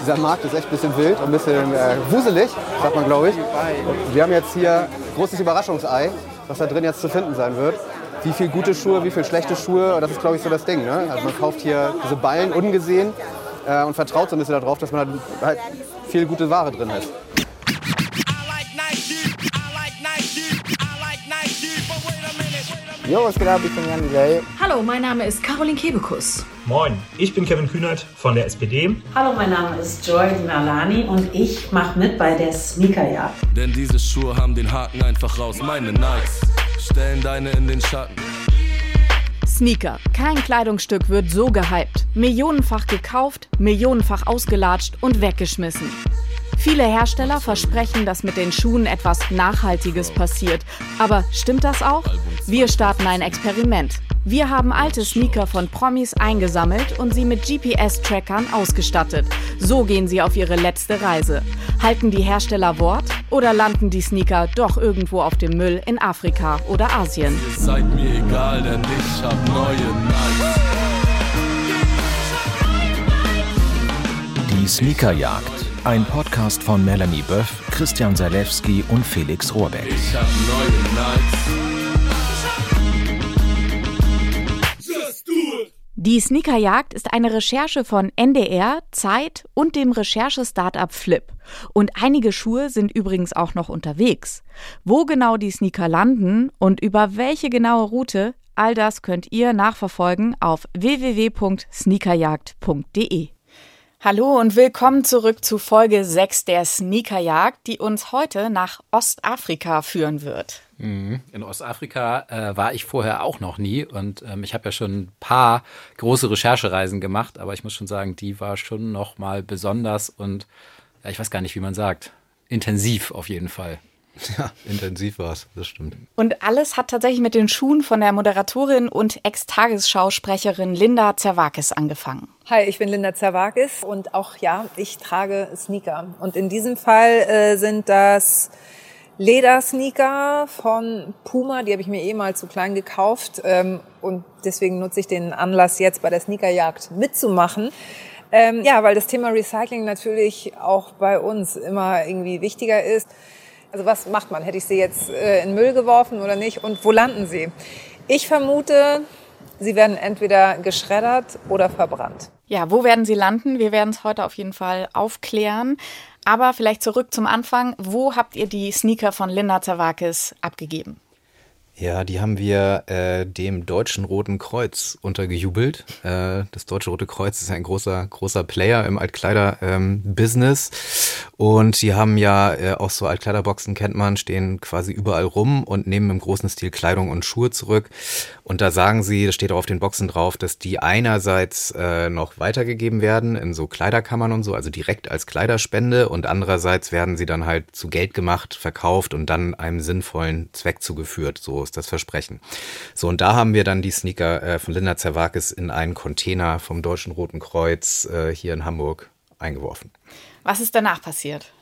Dieser Markt ist echt ein bisschen wild und ein bisschen äh, wuselig, sagt man, glaube ich. Und wir haben jetzt hier großes Überraschungsei, was da drin jetzt zu finden sein wird. Wie viel gute Schuhe, wie viel schlechte Schuhe, das ist, glaube ich, so das Ding. Ne? Also man kauft hier diese Ballen ungesehen äh, und vertraut so ein bisschen darauf, dass man halt, halt viel gute Ware drin hat. Jo, was geht ab? Ich bin Jan Delay. Hallo, mein Name ist Caroline Kebekus. Moin, ich bin Kevin Kühnert von der SPD. Hallo, mein Name ist Joy Nalani und ich mache mit bei der Sneakerjagd. Denn diese Schuhe haben den Haken einfach raus. Meine Nikes stellen deine in den Schatten. Sneaker. Kein Kleidungsstück wird so gehypt. Millionenfach gekauft, millionenfach ausgelatscht und weggeschmissen. Viele Hersteller versprechen, dass mit den Schuhen etwas Nachhaltiges passiert. Aber stimmt das auch? Wir starten ein Experiment. Wir haben alte Sneaker von Promis eingesammelt und sie mit GPS-Trackern ausgestattet. So gehen sie auf ihre letzte Reise. Halten die Hersteller Wort oder landen die Sneaker doch irgendwo auf dem Müll in Afrika oder Asien? Ihr seid mir egal, denn ich hab neue Nikes. Die Sneakerjagd. Ein Podcast von Melanie Böff, Christian Salewski und Felix Rohrbeck. Ich hab neue Nikes. Die Sneakerjagd ist eine Recherche von NDR, Zeit und dem Recherche-Startup Flip. Und einige Schuhe sind übrigens auch noch unterwegs. Wo genau die Sneaker landen und über welche genaue Route, all das könnt ihr nachverfolgen auf www.sneakerjagd.de. Hallo und willkommen zurück zu Folge 6 der Sneakerjagd, die uns heute nach Ostafrika führen wird. In Ostafrika äh, war ich vorher auch noch nie und ähm, ich habe ja schon ein paar große Recherchereisen gemacht, aber ich muss schon sagen, die war schon noch mal besonders und ja, ich weiß gar nicht, wie man sagt, intensiv auf jeden Fall. Ja, intensiv war es, das stimmt. Und alles hat tatsächlich mit den Schuhen von der Moderatorin und Ex-Tagesschausprecherin Linda Zerwakis angefangen. Hi, ich bin Linda Zerwakis und auch ja, ich trage Sneaker. Und in diesem Fall äh, sind das Ledersneaker von Puma, die habe ich mir eh mal zu klein gekauft ähm, und deswegen nutze ich den Anlass jetzt bei der Sneakerjagd mitzumachen. Ähm, ja, weil das Thema Recycling natürlich auch bei uns immer irgendwie wichtiger ist. Also was macht man? Hätte ich sie jetzt äh, in Müll geworfen oder nicht? Und wo landen sie? Ich vermute, sie werden entweder geschreddert oder verbrannt. Ja, wo werden sie landen? Wir werden es heute auf jeden Fall aufklären. Aber vielleicht zurück zum Anfang. Wo habt ihr die Sneaker von Linda Zawakis abgegeben? Ja, die haben wir äh, dem Deutschen Roten Kreuz untergejubelt. Äh, das Deutsche Rote Kreuz ist ein großer, großer Player im Altkleider-Business. und die haben ja äh, auch so Altkleiderboxen, kennt man, stehen quasi überall rum und nehmen im großen Stil Kleidung und Schuhe zurück. Und da sagen sie, das steht auch auf den Boxen drauf, dass die einerseits äh, noch weitergegeben werden in so Kleiderkammern und so, also direkt als Kleiderspende und andererseits werden sie dann halt zu Geld gemacht, verkauft und dann einem sinnvollen Zweck zugeführt. So ist das Versprechen. So, und da haben wir dann die Sneaker äh, von Linda Zerwakis in einen Container vom Deutschen Roten Kreuz äh, hier in Hamburg eingeworfen. Was ist danach passiert?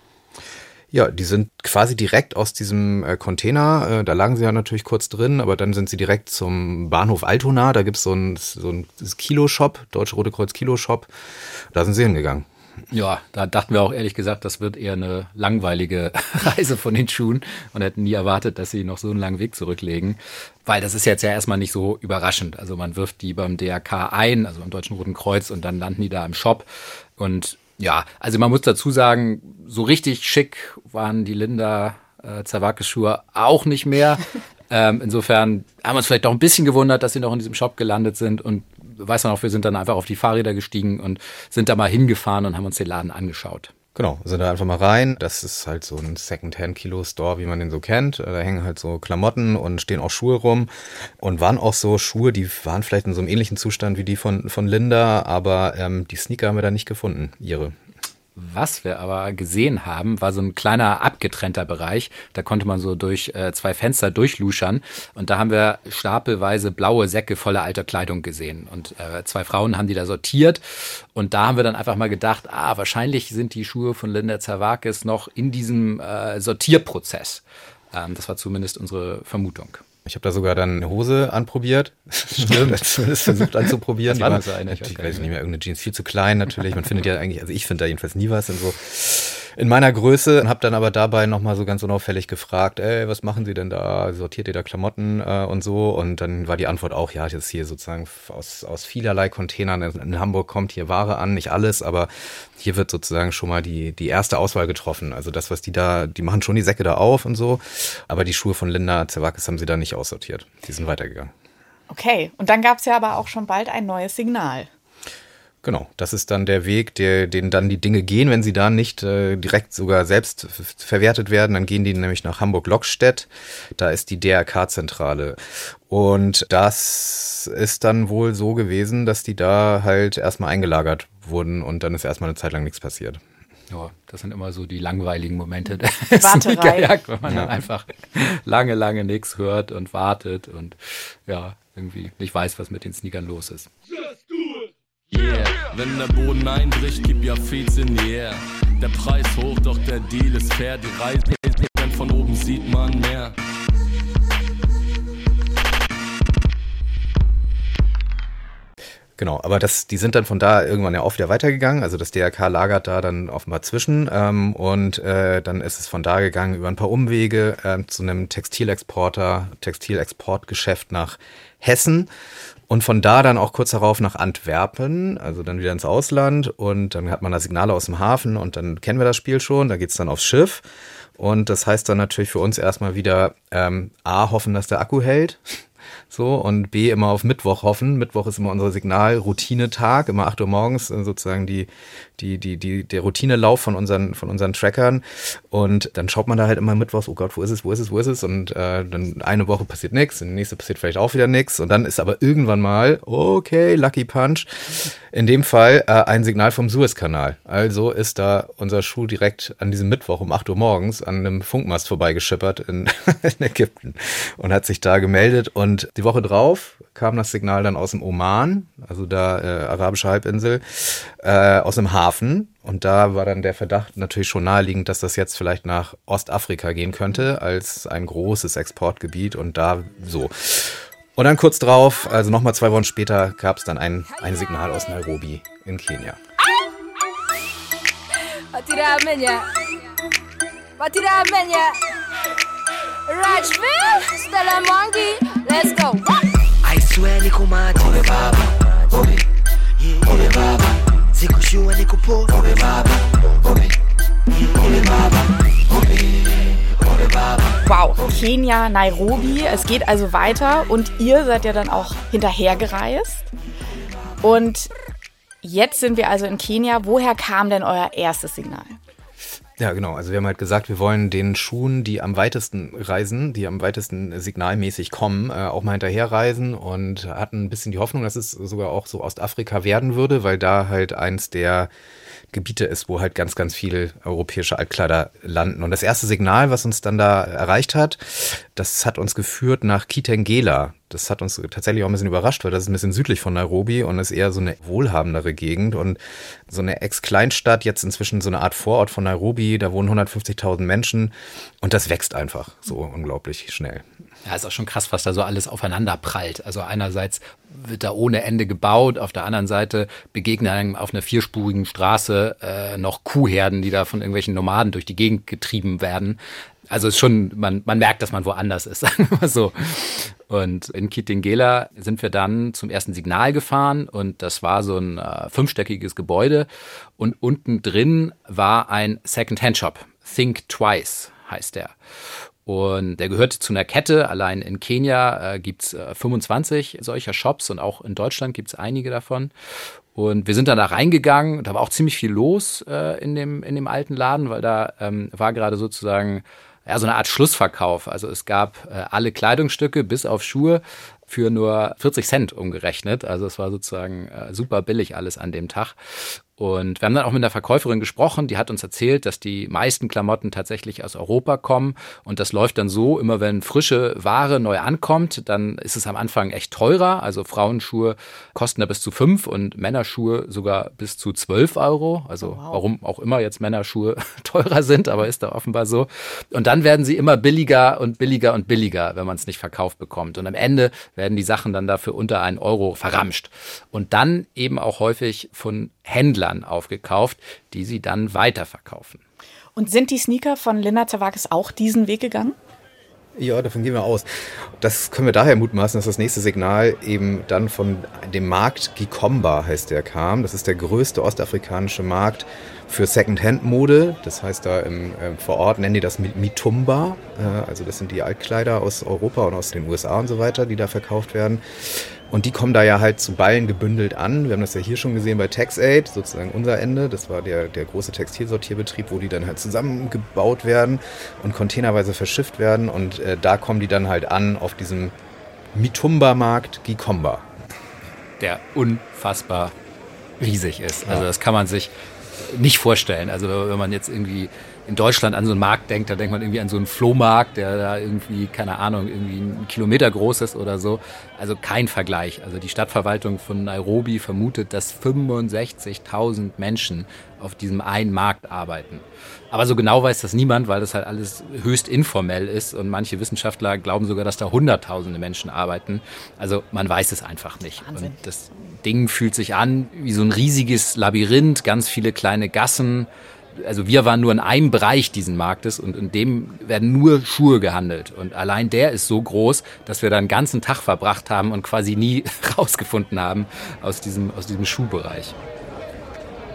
Ja, die sind quasi direkt aus diesem äh, Container, äh, da lagen sie ja natürlich kurz drin, aber dann sind sie direkt zum Bahnhof Altona, da gibt's so einen so ein Kilo-Shop, Deutsche Rote Kreuz Kilo-Shop, da sind sie hingegangen. Ja, da dachten wir auch ehrlich gesagt, das wird eher eine langweilige Reise von den Schuhen und hätten nie erwartet, dass sie noch so einen langen Weg zurücklegen. Weil das ist jetzt ja erstmal nicht so überraschend. Also man wirft die beim DRK ein, also beim Deutschen Roten Kreuz, und dann landen die da im Shop. Und ja, also man muss dazu sagen, so richtig schick waren die Linda äh, Zawakis-Schuhe auch nicht mehr. ähm, insofern haben wir uns vielleicht auch ein bisschen gewundert, dass sie noch in diesem Shop gelandet sind und weiß man auch, wir sind dann einfach auf die Fahrräder gestiegen und sind da mal hingefahren und haben uns den Laden angeschaut. Genau, sind da einfach mal rein. Das ist halt so ein Second-Hand-Kilo-Store, wie man den so kennt. Da hängen halt so Klamotten und stehen auch Schuhe rum. Und waren auch so Schuhe, die waren vielleicht in so einem ähnlichen Zustand wie die von, von Linda, aber ähm, die Sneaker haben wir da nicht gefunden, ihre. Was wir aber gesehen haben, war so ein kleiner abgetrennter Bereich. Da konnte man so durch äh, zwei Fenster durchluschern. Und da haben wir stapelweise blaue Säcke voller alter Kleidung gesehen. Und äh, zwei Frauen haben die da sortiert. Und da haben wir dann einfach mal gedacht, ah, wahrscheinlich sind die Schuhe von Linda Zerwakis noch in diesem äh, Sortierprozess. Ähm, das war zumindest unsere Vermutung. Ich habe da sogar dann eine Hose anprobiert. Stimmt. Versucht anzuprobieren. Was war? Ich weiß nicht mehr, irgendeine Jeans viel zu klein natürlich. Man findet ja eigentlich, also ich finde da jedenfalls nie was in so in meiner Größe und habe dann aber dabei nochmal so ganz unauffällig gefragt, ey, was machen Sie denn da? Sortiert ihr da Klamotten äh, und so? Und dann war die Antwort auch, ja, das hier sozusagen aus, aus vielerlei Containern in, in Hamburg kommt hier Ware an, nicht alles, aber hier wird sozusagen schon mal die, die erste Auswahl getroffen. Also das, was die da, die machen schon die Säcke da auf und so, aber die Schuhe von Linda Zerwakis haben sie da nicht aussortiert. Die sind weitergegangen. Okay, und dann gab es ja aber auch schon bald ein neues Signal. Genau, das ist dann der Weg, der, den dann die Dinge gehen, wenn sie da nicht äh, direkt sogar selbst verwertet werden. Dann gehen die nämlich nach Hamburg-Lockstedt. Da ist die DRK-Zentrale. Und das ist dann wohl so gewesen, dass die da halt erstmal eingelagert wurden und dann ist erstmal eine Zeit lang nichts passiert. Ja, das sind immer so die langweiligen Momente der Warterei. Sneakerjagd, wenn man Ja. dann einfach lange, lange nichts hört und wartet und ja, irgendwie nicht weiß, was mit den Sneakern los ist. Yeah. Wenn der Boden einbricht, gib ja Feeds in die Air. Der Preis hoch, doch der Deal ist fair. Die Reise, denn von oben sieht man mehr. Genau, aber das, die sind dann von da irgendwann ja auch wieder weitergegangen. Also das DRK lagert da dann offenbar zwischen ähm, und äh, dann ist es von da gegangen über ein paar Umwege ähm, zu einem Textilexporter, Textilexportgeschäft nach Hessen und von da dann auch kurz darauf nach Antwerpen, also dann wieder ins Ausland. Und dann hat man da Signale aus dem Hafen und dann kennen wir das Spiel schon, da geht's dann aufs Schiff. Und das heißt dann natürlich für uns erstmal wieder ähm, A, hoffen, dass der Akku hält. So, und B, immer auf Mittwoch hoffen. Mittwoch ist immer unser Signal-Routinetag, immer 8 Uhr morgens, äh, sozusagen die, die, die, die, der Routinelauf von unseren, von unseren Trackern. Und dann schaut man da halt immer mittwochs, oh Gott, wo ist es, wo ist es, wo ist es? Und äh, dann eine Woche passiert nichts, die nächste passiert vielleicht auch wieder nichts. Und dann ist aber irgendwann mal, okay, Lucky Punch, in dem Fall äh, ein Signal vom Suezkanal. Also ist da unser Schuh direkt an diesem Mittwoch um 8 Uhr morgens an einem Funkmast vorbeigeschippert in, in Ägypten und hat sich da gemeldet. Und die Woche drauf kam das Signal dann aus dem Oman, also da äh, arabische Halbinsel, äh, aus dem Hafen. Und da war dann der Verdacht natürlich schon naheliegend, dass das jetzt vielleicht nach Ostafrika gehen könnte, als ein großes Exportgebiet und da so. Und dann kurz drauf, also nochmal zwei Wochen später, gab es dann ein, ein Signal aus Nairobi in Kenia. Batiramenya. Rajville, Stella Mongi, let's go. I swear niko maji Obe baba Obe yeah. Obe baba Sikushua niko po Obe baba Obe yeah. Obe baba Obe Wow, Kenia, Nairobi, es geht also weiter und ihr seid ja dann auch hinterhergereist. Und jetzt sind wir also in Kenia. Woher kam denn euer erstes Signal? Ja, genau. Also wir haben halt gesagt, wir wollen den Schuhen, die am weitesten reisen, die am weitesten signalmäßig kommen, äh, auch mal hinterherreisen und hatten ein bisschen die Hoffnung, dass es sogar auch so Ostafrika werden würde, weil da halt eins der Gebiete ist, wo halt ganz, ganz viele europäische Altkleider landen. Und das erste Signal, was uns dann da erreicht hat, das hat uns geführt nach Kitengela. Das hat uns tatsächlich auch ein bisschen überrascht, weil das ist ein bisschen südlich von Nairobi und ist eher so eine wohlhabendere Gegend und so eine Ex-Kleinstadt, jetzt inzwischen so eine Art Vorort von Nairobi, da wohnen 150.000 Menschen und das wächst einfach so unglaublich schnell. Ja, ist auch schon krass, was da so alles aufeinander prallt. Also einerseits wird da ohne Ende gebaut, auf der anderen Seite begegnen einem auf einer vierspurigen Straße äh, noch Kuhherden, die da von irgendwelchen Nomaden durch die Gegend getrieben werden. Also ist schon, man, man merkt, dass man woanders ist, sagen wir mal so. Und in Kitengela sind wir dann zum ersten Signal gefahren und das war so ein äh, fünfstöckiges Gebäude und unten drin war ein Second-Hand-Shop. Think Twice heißt der. Und der gehört zu einer Kette. Allein in Kenia äh, gibt's äh, 25 solcher Shops und auch in Deutschland gibt's einige davon. Und wir sind dann da reingegangen und da war auch ziemlich viel los äh, in, dem, in dem alten Laden, weil da ähm, war gerade sozusagen ja, so eine Art Schlussverkauf. Also es gab äh, alle Kleidungsstücke bis auf Schuhe für nur 40 Cent umgerechnet. Also es war sozusagen äh, super billig alles an dem Tag. Und wir haben dann auch mit einer Verkäuferin gesprochen, die hat uns erzählt, dass die meisten Klamotten tatsächlich aus Europa kommen. Und das läuft dann so, immer wenn frische Ware neu ankommt, dann ist es am Anfang echt teurer. Also Frauenschuhe kosten da bis zu fünf und Männerschuhe sogar bis zu zwölf Euro. Also oh, wow. warum auch immer jetzt Männerschuhe teurer sind, aber ist da offenbar so. Und dann werden sie immer billiger und billiger und billiger, wenn man es nicht verkauft bekommt. Und am Ende werden die Sachen dann dafür unter einen Euro verramscht. Und dann eben auch häufig von Händlern aufgekauft, die sie dann weiterverkaufen. Und sind die Sneaker von Linda Zawakis auch diesen Weg gegangen? Ja, davon gehen wir aus. Das können wir daher mutmaßen, dass das nächste Signal eben dann von dem Markt Gikomba heißt der kam. Das ist der größte ostafrikanische Markt für Secondhand-Mode. Das heißt, da im, äh, vor Ort nennen die das Mitumba. Äh, also das sind die Altkleider aus Europa und aus den USA und so weiter, die da verkauft werden. Und die kommen da ja halt zu Ballen gebündelt an. Wir haben das ja hier schon gesehen bei TaxAid, sozusagen unser Ende. Das war der, der große Textilsortierbetrieb, wo die dann halt zusammengebaut werden und containerweise verschifft werden. Und äh, da kommen die dann halt an auf diesem Mitumba-Markt Gikomba. Der unfassbar riesig ist. Also das kann man sich nicht vorstellen. Also wenn man jetzt irgendwie in Deutschland an so einen Markt denkt, da denkt man irgendwie an so einen Flohmarkt, der da irgendwie, keine Ahnung, irgendwie einen Kilometer groß ist oder so. Also kein Vergleich. Also die Stadtverwaltung von Nairobi vermutet, dass 65.000 Menschen auf diesem einen Markt arbeiten. Aber so genau weiß das niemand, weil das halt alles höchst informell ist und manche Wissenschaftler glauben sogar, dass da hunderttausende Menschen arbeiten. Also man weiß es einfach nicht. Wahnsinn. Und das Ding fühlt sich an wie so ein riesiges Labyrinth, ganz viele kleine Gassen, also wir waren nur in einem Bereich diesen Marktes und in dem werden nur Schuhe gehandelt. Und allein der ist so groß, dass wir da einen ganzen Tag verbracht haben und quasi nie rausgefunden haben aus diesem, aus diesem Schuhbereich.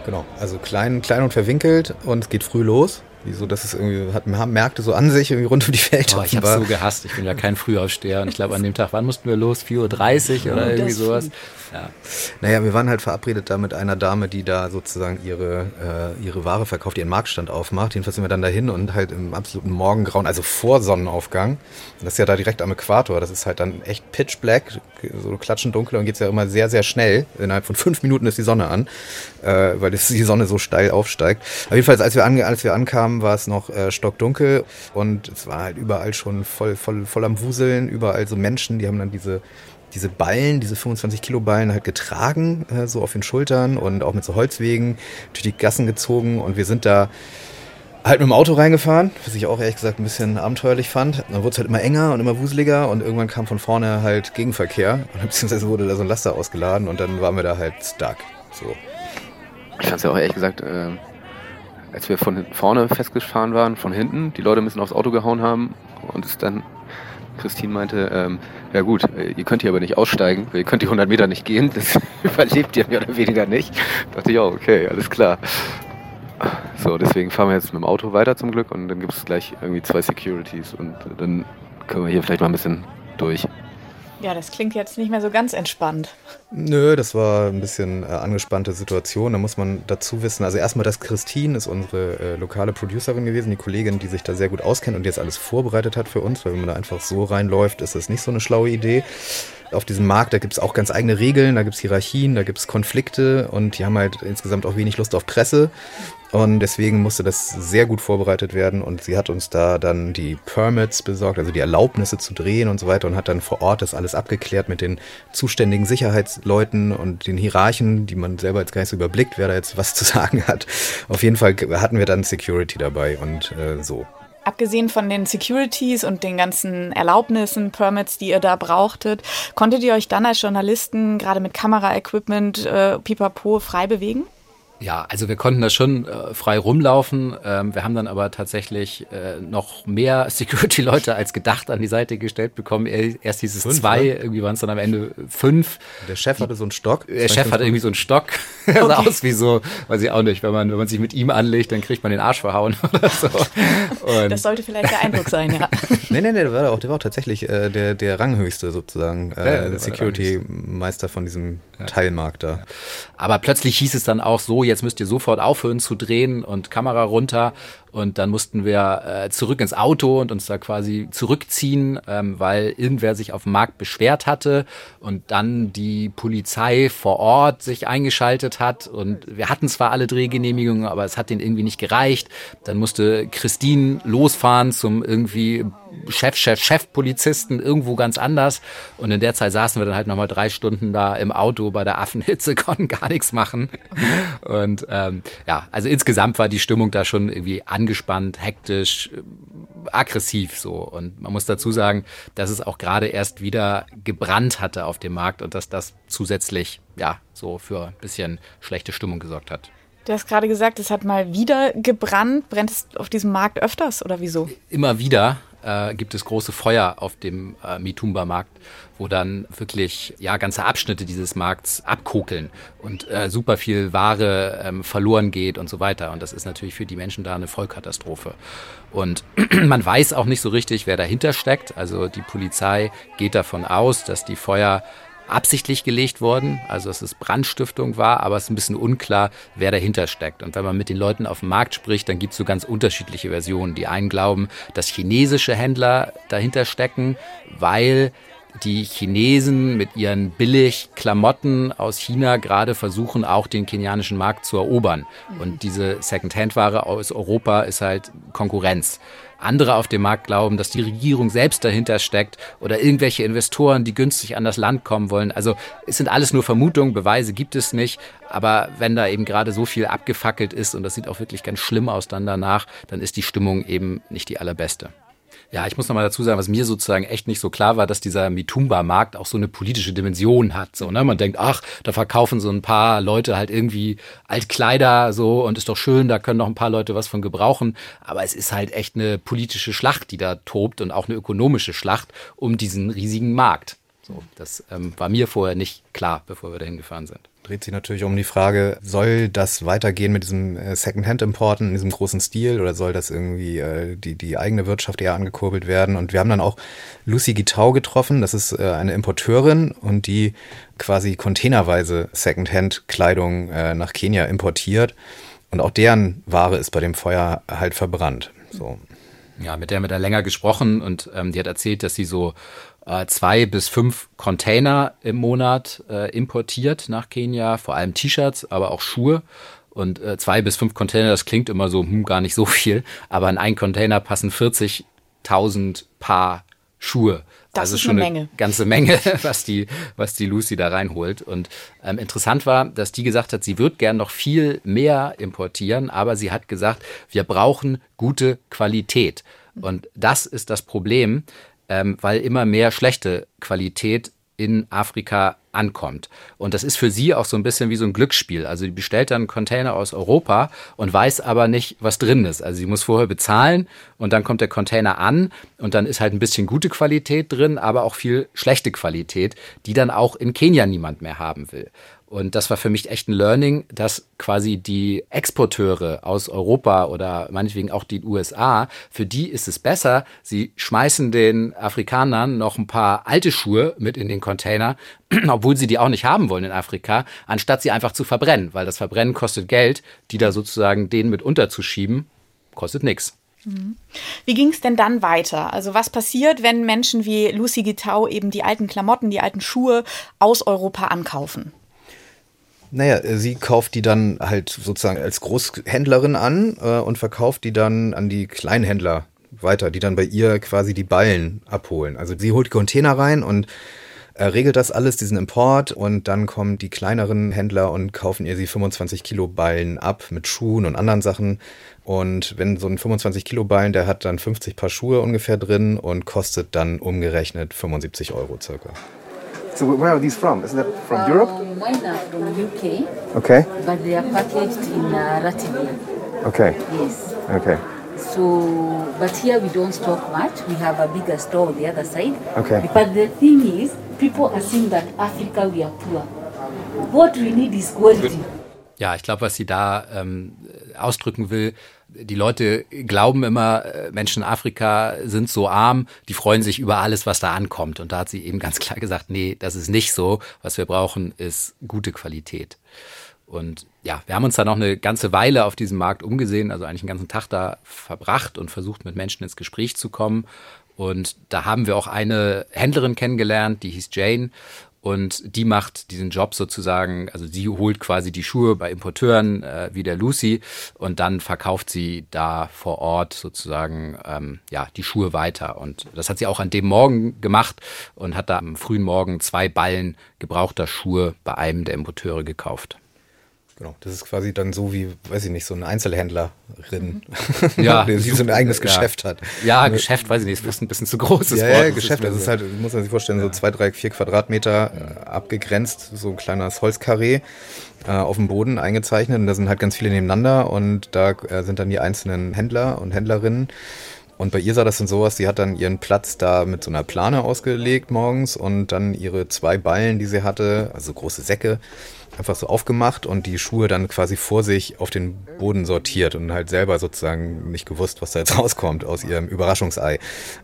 Genau, also klein, klein und verwinkelt und es geht früh los. Wieso, das ist irgendwie, hat Märkte so an sich irgendwie rund um die Welt. Oh, ich habe so gehasst. Ich bin ja kein Frühaufsteher und ich glaube an dem Tag, wann mussten wir los? 4.30 Uhr oder irgendwie sowas. Ja. Naja, wir waren halt verabredet da mit einer Dame, die da sozusagen ihre, äh, ihre Ware verkauft, ihren Marktstand aufmacht. Jedenfalls sind wir dann dahin und halt im absoluten Morgengrauen, also vor Sonnenaufgang. Das ist ja da direkt am Äquator. Das ist halt dann echt pitch black, so klatschend dunkel und geht es ja immer sehr, sehr schnell. Innerhalb von fünf Minuten ist die Sonne an, äh, weil das, die Sonne so steil aufsteigt. Auf jeden Fall, als wir, an, als wir ankamen, war es noch äh, stockdunkel und es war halt überall schon voll, voll, voll am Wuseln, überall so Menschen, die haben dann diese diese Ballen, diese 25 Kilo Ballen halt getragen, äh, so auf den Schultern und auch mit so Holzwegen durch die Gassen gezogen und wir sind da halt mit dem Auto reingefahren, was ich auch ehrlich gesagt ein bisschen abenteuerlich fand. Dann wurde es halt immer enger und immer wuseliger und irgendwann kam von vorne halt Gegenverkehr und beziehungsweise wurde da so ein Laster ausgeladen und dann waren wir da halt stuck. So. Ich fand es ja auch ehrlich gesagt, äh, als wir von vorne festgefahren waren, von hinten, die Leute ein bisschen aufs Auto gehauen haben und es dann Christine meinte, ähm, ja gut, äh, ihr könnt hier aber nicht aussteigen, ihr könnt die 100 Meter nicht gehen, das überlebt ihr mehr oder weniger nicht. Da dachte ich auch, okay, alles klar. So, deswegen fahren wir jetzt mit dem Auto weiter zum Glück und dann gibt es gleich irgendwie zwei Securities und dann können wir hier vielleicht mal ein bisschen durch. Ja, das klingt jetzt nicht mehr so ganz entspannt. Nö, das war ein bisschen äh, angespannte Situation. Da muss man dazu wissen, also erstmal, dass Christine ist unsere äh, lokale Producerin gewesen, die Kollegin, die sich da sehr gut auskennt und jetzt alles vorbereitet hat für uns, weil wenn man da einfach so reinläuft, ist das nicht so eine schlaue Idee auf diesem Markt, da gibt es auch ganz eigene Regeln, da gibt es Hierarchien, da gibt es Konflikte und die haben halt insgesamt auch wenig Lust auf Presse. Und deswegen musste das sehr gut vorbereitet werden und sie hat uns da dann die Permits besorgt, also die Erlaubnisse zu drehen und so weiter und hat dann vor Ort das alles abgeklärt mit den zuständigen Sicherheitsleuten und den Hierarchen, die man selber jetzt gar nicht so überblickt, wer da jetzt was zu sagen hat. Auf jeden Fall hatten wir dann Security dabei und äh, so. Abgesehen von den Securities und den ganzen Erlaubnissen, Permits, die ihr da brauchtet, konntet ihr euch dann als Journalisten gerade mit Kameraequipment, äh, pipapo, frei bewegen? Ja, also wir konnten da schon äh, frei rumlaufen. Ähm, wir haben dann aber tatsächlich äh, noch mehr Security-Leute als gedacht an die Seite gestellt bekommen. Erst hieß es fünf, zwei, ne? irgendwie waren es dann am Ende fünf. Der Chef hatte so einen Stock. Der Chef hatte irgendwie so einen Stock. Okay. sah aus wie so, weiß ich auch nicht, wenn man, wenn man sich mit ihm anlegt, dann kriegt man den Arsch verhauen oder so. Und das sollte vielleicht der Eindruck sein, ja. nee, nee, nee, der war auch, der war auch tatsächlich äh, der, der Ranghöchste sozusagen, äh, ja, Security-Meister von diesem ja. Teilmarkt da. Aber plötzlich hieß es dann auch so, jetzt müsst ihr sofort aufhören zu drehen und Kamera runter. Und dann mussten wir äh, zurück ins Auto und uns da quasi zurückziehen, ähm, weil irgendwer sich auf dem Markt beschwert hatte und dann die Polizei vor Ort sich eingeschaltet hat und wir hatten zwar alle Drehgenehmigungen, aber es hat denen irgendwie nicht gereicht. Dann musste Christine losfahren zum irgendwie Chef, Chef, Chef-Polizisten irgendwo ganz anders. Und in der Zeit saßen wir dann halt nochmal drei Stunden da im Auto bei der Affenhitze, konnten gar nichts machen. Und ähm, ja, also insgesamt war die Stimmung da schon irgendwie angespannt, hektisch, aggressiv so. Und man muss dazu sagen, dass es auch gerade erst wieder gebrannt hatte auf dem Markt und dass das zusätzlich ja so für ein bisschen schlechte Stimmung gesorgt hat. Du hast gerade gesagt, es hat mal wieder gebrannt. Brennt es auf diesem Markt öfters oder wieso? Immer wieder äh, gibt es große Feuer auf dem äh, Mitumba-Markt, wo dann wirklich ja ganze Abschnitte dieses Markts abkokeln und äh, super viel Ware ähm, verloren geht und so weiter. Und das ist natürlich für die Menschen da eine Vollkatastrophe. Und man weiß auch nicht so richtig, wer dahinter steckt. Also die Polizei geht davon aus, dass die Feuer absichtlich gelegt worden, also dass es Brandstiftung war, aber es ist ein bisschen unklar, wer dahinter steckt. Und wenn man mit den Leuten auf dem Markt spricht, dann gibt es so ganz unterschiedliche Versionen. Die einen glauben, dass chinesische Händler dahinter stecken, weil die Chinesen mit ihren Billig-Klamotten aus China gerade versuchen, auch den kenianischen Markt zu erobern. Und diese Second-Hand-Ware aus Europa ist halt Konkurrenz andere auf dem Markt glauben, dass die Regierung selbst dahinter steckt oder irgendwelche Investoren, die günstig an das Land kommen wollen. Also es sind alles nur Vermutungen, Beweise gibt es nicht. Aber wenn da eben gerade so viel abgefackelt ist und das sieht auch wirklich ganz schlimm aus dann danach, dann ist die Stimmung eben nicht die allerbeste. Ja, ich muss noch mal dazu sagen, was mir sozusagen echt nicht so klar war, dass dieser Mitumba-Markt auch so eine politische Dimension hat. So, ne? Man denkt, ach, da verkaufen so ein paar Leute halt irgendwie Altkleider so und ist doch schön, da können noch ein paar Leute was von gebrauchen. Aber es ist halt echt eine politische Schlacht, die da tobt und auch eine ökonomische Schlacht um diesen riesigen Markt. So, das ähm, war mir vorher nicht klar, bevor wir dahin gefahren sind dreht sich natürlich um die Frage, soll das weitergehen mit diesem äh, Second-Hand-Importen in diesem großen Stil oder soll das irgendwie äh, die, die eigene Wirtschaft eher angekurbelt werden? Und wir haben dann auch Lucy Gitau getroffen, das ist äh, eine Importeurin und die quasi containerweise Second-Hand-Kleidung äh, nach Kenia importiert. Und auch deren Ware ist bei dem Feuer halt verbrannt. So. Ja, mit der wir da länger gesprochen und ähm, die hat erzählt, dass sie so äh, zwei bis fünf Container im Monat äh, importiert nach Kenia, vor allem T-Shirts, aber auch Schuhe. Und äh, zwei bis fünf Container, das klingt immer so, hm, gar nicht so viel, aber in einen Container passen 40.000 Paar Schuhe. Das also ist schon eine Menge. ganze Menge, was die, was die Lucy da reinholt. Und ähm, interessant war, dass die gesagt hat, sie wird gern noch viel mehr importieren, aber sie hat gesagt, wir brauchen gute Qualität. Und das ist das Problem, ähm, weil immer mehr schlechte Qualität in Afrika ankommt. Und das ist für sie auch so ein bisschen wie so ein Glücksspiel. Also die bestellt dann einen Container aus Europa und weiß aber nicht, was drin ist. Also sie muss vorher bezahlen und dann kommt der Container an und dann ist halt ein bisschen gute Qualität drin, aber auch viel schlechte Qualität, die dann auch in Kenia niemand mehr haben will. Und das war für mich echt ein Learning, dass quasi die Exporteure aus Europa oder meinetwegen auch die USA, für die ist es besser, sie schmeißen den Afrikanern noch ein paar alte Schuhe mit in den Container, obwohl sie die auch nicht haben wollen in Afrika, anstatt sie einfach zu verbrennen, weil das Verbrennen kostet Geld, die da sozusagen denen mit unterzuschieben, kostet nichts. Mhm. Wie ging es denn dann weiter? Also was passiert, wenn Menschen wie Lucy Gitau eben die alten Klamotten, die alten Schuhe aus Europa ankaufen? Naja, äh, sie kauft die dann halt sozusagen als Großhändlerin an äh, und verkauft die dann an die Kleinhändler weiter, die dann bei ihr quasi die Ballen abholen. Also sie holt Container rein und äh, regelt das alles, diesen Import und dann kommen die kleineren Händler und kaufen ihr sie 25 Kilo Ballen ab mit Schuhen und anderen Sachen. Und wenn so ein 25 Kilo Ballen, der hat dann 50 Paar Schuhe ungefähr drin und kostet dann umgerechnet 75 Euro circa. So where are these from? Isn't that from um, Europe? Mine are from UK. Okay. But they are packaged in uh, Latvia. Okay. Yes. Okay. So, but here we don't stock much. We have a bigger store on the other side. Okay. But the thing is, people assume that Africa we are poor. What we need is quality. Ja, ich glaube, was sie da ähm, ausdrücken will, die Leute glauben immer, äh, Menschen in Afrika sind so arm, die freuen sich über alles, was da ankommt. Und da hat sie eben ganz klar gesagt, nee, das ist nicht so. Was wir brauchen, ist gute Qualität. Und ja, wir haben uns da noch eine ganze Weile auf diesem Markt umgesehen, also eigentlich einen ganzen Tag da verbracht und versucht, mit Menschen ins Gespräch zu kommen. Und da haben wir auch eine Händlerin kennengelernt, die hieß Jane. Und die macht diesen Job sozusagen, also sie holt quasi die Schuhe bei Importeuren äh, wie der Lucy und dann verkauft sie da vor Ort sozusagen ähm, ja die Schuhe weiter. Und das hat sie auch an dem Morgen gemacht und hat da am frühen Morgen zwei Ballen gebrauchter Schuhe bei einem der Importeure gekauft. Genau, das ist quasi dann so wie, weiß ich nicht, so eine Einzelhändlerin, Ja, die so ein eigenes ja. Geschäft hat. Ja, Geschäft, weiß ich nicht, ist fast ein bisschen zu großes Ja, Wort. ja, Das Geschäft. ist Das ist halt, muss man sich vorstellen, so zwei, drei, vier Quadratmeter äh, abgegrenzt, so ein kleines Holzkarree äh, auf dem Boden eingezeichnet. Und da sind halt ganz viele nebeneinander und da äh, sind dann die einzelnen Händler und Händlerinnen. Und bei ihr sah das dann so aus, sie hat dann ihren Platz da mit so einer Plane ausgelegt morgens und dann ihre zwei Ballen, die sie hatte, also große Säcke, einfach so aufgemacht und die Schuhe dann quasi vor sich auf den Boden sortiert und halt selber sozusagen nicht gewusst, was da jetzt rauskommt aus ihrem Überraschungsei.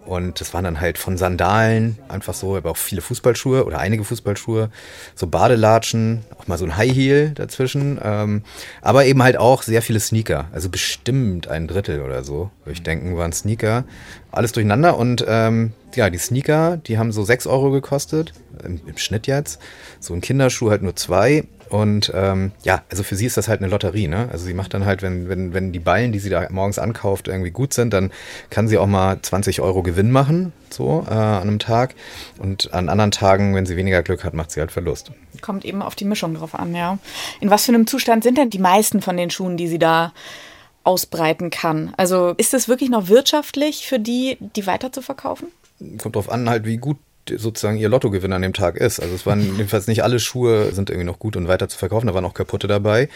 Und das waren dann halt von Sandalen, einfach so, aber auch viele Fußballschuhe oder einige Fußballschuhe, so Badelatschen, auch mal so ein High Heel dazwischen, ähm, aber eben halt auch sehr viele Sneaker, also bestimmt ein Drittel oder so, würde ich denken, waren Sneaker. Alles durcheinander und ähm, ja, die Sneaker, die haben so 6 Euro gekostet, im, im Schnitt jetzt. So ein Kinderschuh halt nur zwei. Und ähm, ja, also für sie ist das halt eine Lotterie, ne? Also sie macht dann halt, wenn, wenn, wenn die Ballen, die sie da morgens ankauft, irgendwie gut sind, dann kann sie auch mal 20 Euro Gewinn machen, so äh, an einem Tag. Und an anderen Tagen, wenn sie weniger Glück hat, macht sie halt Verlust. Kommt eben auf die Mischung drauf an, ja. In was für einem Zustand sind denn die meisten von den Schuhen, die sie da ausbreiten kann? Also ist es wirklich noch wirtschaftlich für die, die weiter zu verkaufen? Kommt drauf an, halt, wie gut sozusagen ihr Lottogewinn an dem Tag ist. Also es waren jedenfalls nicht alle Schuhe sind irgendwie noch gut und weiter zu verkaufen, da waren auch kaputte dabei.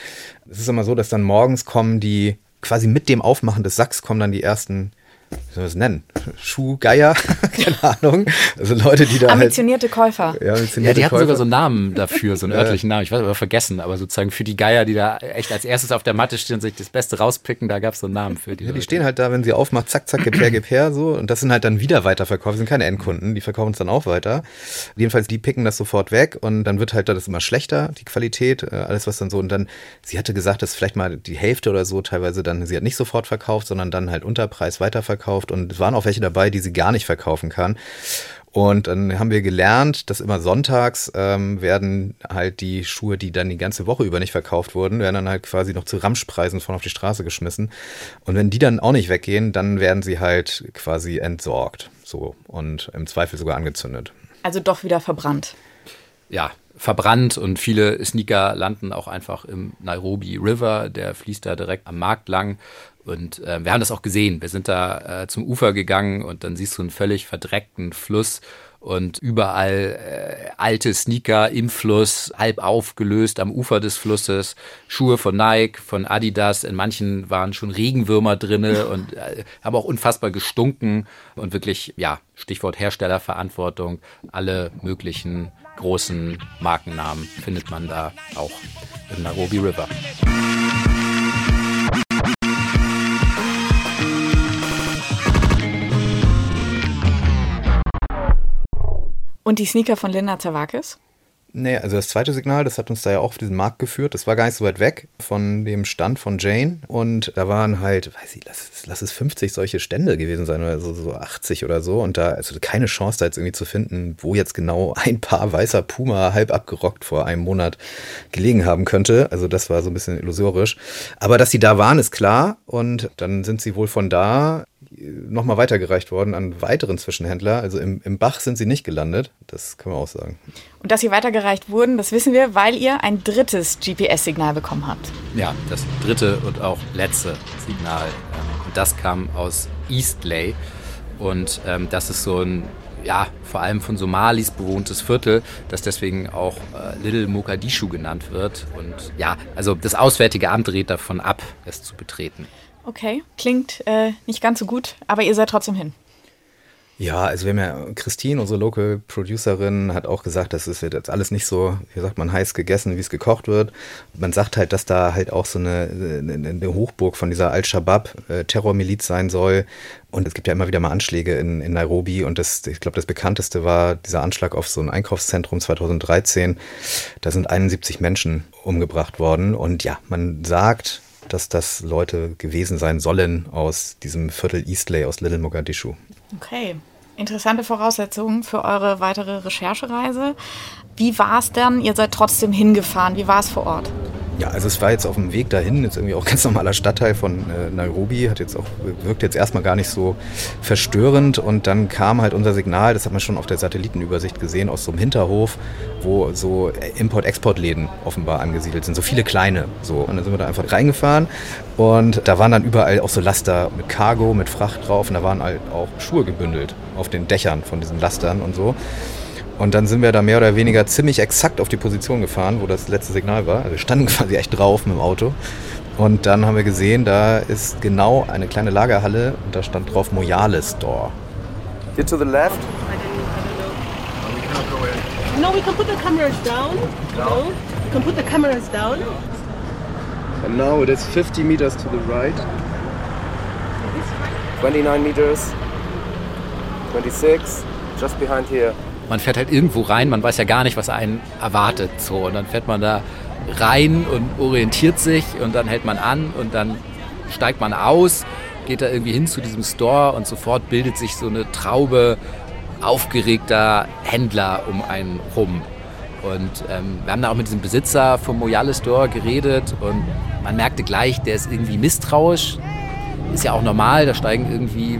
Es ist immer so, dass dann morgens kommen die, quasi mit dem Aufmachen des Sacks kommen dann die ersten, wie soll man das nennen? Schuhgeier? Keine Ahnung. Also Leute, die da halt. Ambitionierte Käufer. Ja, Ja, ambitionierte die hatten Käufer. sogar so einen Namen dafür, so einen Ja. örtlichen Namen. Ich weiß aber vergessen, aber sozusagen für die Geier, die da echt als erstes auf der Matte stehen und sich das Beste rauspicken, da gab es so einen Namen für die. Ja, die Leute. stehen halt da, wenn sie aufmacht, zack, zack, gib her, gib her, so. Und das sind halt dann wieder weiterverkauft. Das sind keine Endkunden, die verkaufen es dann auch weiter. Jedenfalls, die picken das sofort weg und dann wird halt das immer schlechter, die Qualität, äh, alles was dann so. Und dann, sie hatte gesagt, dass vielleicht mal die Hälfte oder so teilweise dann, sie hat nicht sofort verkauft, sondern dann halt Unterpreis weiterverkauft. Und es waren auch welche dabei, die sie gar nicht verkaufen kann. Und dann haben wir gelernt, dass immer sonntags ähm, werden halt die Schuhe, die dann die ganze Woche über nicht verkauft wurden, werden dann halt quasi noch zu Ramschpreisen von auf die Straße geschmissen. Und wenn die dann auch nicht weggehen, dann werden sie halt quasi entsorgt. So. Und im Zweifel sogar angezündet. Also doch wieder verbrannt. ja, verbrannt und viele Sneaker landen auch einfach im Nairobi River, der fließt da direkt am Markt lang. Und äh, wir haben das auch gesehen. Wir sind da äh, zum Ufer gegangen und dann siehst du einen völlig verdreckten Fluss und überall äh, alte Sneaker im Fluss, halb aufgelöst am Ufer des Flusses, Schuhe von Nike, von Adidas, in manchen waren schon Regenwürmer drinne und äh, haben auch unfassbar gestunken und wirklich, ja, Stichwort Herstellerverantwortung, alle möglichen großen Markennamen findet man da auch im Nairobi River. Und die Sneaker von Linda Zerwakis? Nee, also das zweite Signal, das hat uns da ja auch auf diesen Markt geführt. Das war gar nicht so weit weg von dem Stand von Jane. Und da waren halt, weiß ich, lass, es- lass es 50 solche Stände gewesen sein oder so, so 80 oder so. Und da, also keine Chance da jetzt irgendwie zu finden, wo jetzt genau ein Paar weißer Puma halb abgerockt vor einem Monat gelegen haben könnte. Also das war so ein bisschen illusorisch. Aber dass sie da waren, ist klar. Und dann sind sie wohl von da nochmal weitergereicht worden an weiteren Zwischenhändler. Also im, im Bach sind sie nicht gelandet. Das kann man auch sagen. Und dass sie weitergereicht wurden, das wissen wir, weil ihr ein drittes GPS-Signal bekommen habt. Ja, das dritte und auch letzte Signal. ähm, Und das kam aus Eastlay. Und ähm, das ist so ein, ja, vor allem von Somalis bewohntes Viertel, das deswegen auch äh, Little Mogadischu genannt wird. Und ja, also das Auswärtige Amt rät davon ab, es zu betreten. Okay, klingt äh, nicht ganz so gut, aber ihr seid trotzdem hin. Ja, also wir haben ja, Christine, unsere Local Producerin, hat auch gesagt, das ist jetzt alles nicht so, wie sagt man, heiß gegessen, wie es gekocht wird. Man sagt halt, dass da halt auch so eine, eine, Hochburg von dieser Al-Shabaab-Terrormiliz sein soll. Und es gibt ja immer wieder mal Anschläge in, in Nairobi. Und das, ich glaube, das bekannteste war dieser Anschlag auf so ein Einkaufszentrum 2013. Da sind 71 Menschen umgebracht worden. Und ja, man sagt, dass das Leute gewesen sein sollen aus diesem Viertel Eastley aus Little Mogadischu. Okay, interessante Voraussetzungen für eure weitere Recherchereise. Wie war es denn? Ihr seid trotzdem hingefahren. Wie war es vor Ort? Ja, also es war jetzt auf dem Weg dahin, jetzt irgendwie auch ganz normaler Stadtteil von äh, Nairobi, hat jetzt auch, wirkt jetzt erstmal gar nicht so verstörend und dann kam halt unser Signal, das hat man schon auf der Satellitenübersicht gesehen, aus so einem Hinterhof, wo so Import-Export-Läden offenbar angesiedelt sind, so viele kleine, so. Und dann sind wir da einfach reingefahren und da waren dann überall auch so Laster mit Cargo, mit Fracht drauf und da waren halt auch Schuhe gebündelt auf den Dächern von diesen Lastern und so. Und dann sind wir da mehr oder weniger ziemlich exakt auf die Position gefahren, wo das letzte Signal war. Also wir standen quasi echt drauf mit dem Auto. Und dann haben wir gesehen, da ist genau eine kleine Lagerhalle und da stand drauf Moyale Store. Here to the left. No, we can put the cameras down. No, we can put the cameras down. And now it is 50 meters to the right. 29 meters. 26. Just behind here. Man fährt halt irgendwo rein, man weiß ja gar nicht, was einen erwartet. So. Und dann fährt man da rein und orientiert sich und dann hält man an und dann steigt man aus, geht da irgendwie hin zu diesem Store und sofort bildet sich so eine Traube aufgeregter Händler um einen rum. Und ähm, wir haben da auch mit diesem Besitzer vom Moyale Store geredet und man merkte gleich, der ist irgendwie misstrauisch. Ist ja auch normal, da steigen irgendwie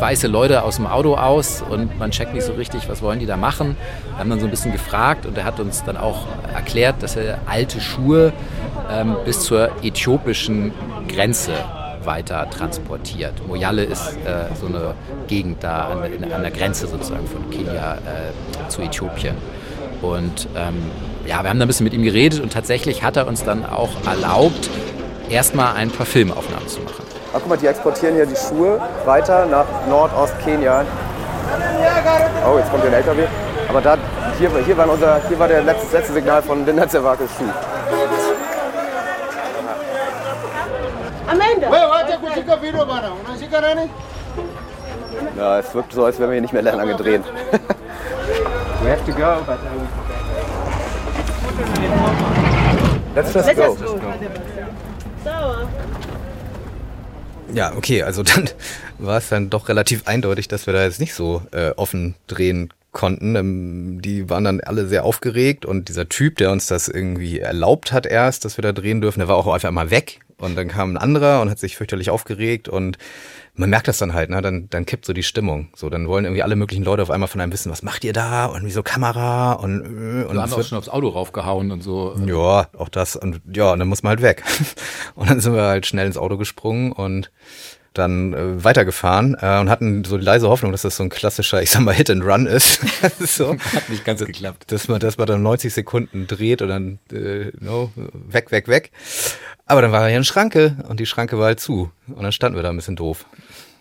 weiße Leute aus dem Auto aus und man checkt nicht so richtig, was wollen die da machen. Wir haben dann so ein bisschen gefragt und er hat uns dann auch erklärt, dass er alte Schuhe ähm, bis zur äthiopischen Grenze weiter transportiert. Moyale ist äh, so eine Gegend da an, in, an, der Grenze sozusagen von Kenia äh, zu Äthiopien. Und ähm, ja, wir haben da ein bisschen mit ihm geredet und tatsächlich hat er uns dann auch erlaubt, erstmal ein paar Filmaufnahmen zu machen. Ah, guck mal, die exportieren hier die Schuhe weiter nach Nordost-Kenia. Oh, jetzt kommt hier ein LKW. Aber da, hier, hier, war, unser, hier war der letzte, letzte Signal von Linda Zerwakis Schuh. Amanda! Ja, es wirkt so, als wären wir hier nicht mehr lange drehen. We have to go, but Let's just go. Ja, okay, also dann war es dann doch relativ eindeutig, dass wir da jetzt nicht so äh, offen drehen konnten. Ähm, die waren dann alle sehr aufgeregt und dieser Typ, der uns das irgendwie erlaubt hat erst, dass wir da drehen dürfen, der war auch einfach mal weg. Und dann kam ein anderer und hat sich fürchterlich aufgeregt und man merkt das dann halt, ne? Dann, dann kippt so die Stimmung. So, dann wollen irgendwie alle möglichen Leute auf einmal von einem wissen, was macht ihr da? Und wieso Kamera? Und, äh, und Wir haben auch schon aufs Auto raufgehauen und so. Ja, auch das. Und ja, und dann muss man halt weg. Und dann sind wir halt schnell ins Auto gesprungen und dann äh, weitergefahren äh, und hatten so die leise Hoffnung, dass das so ein klassischer, ich sag mal, Hit and Run ist. so. Hat nicht ganz geklappt. Dass man, dass man dann 90 Sekunden dreht und dann äh, no, weg, weg, weg. Aber dann war hier eine Schranke und die Schranke war halt zu. Und dann standen wir da ein bisschen doof.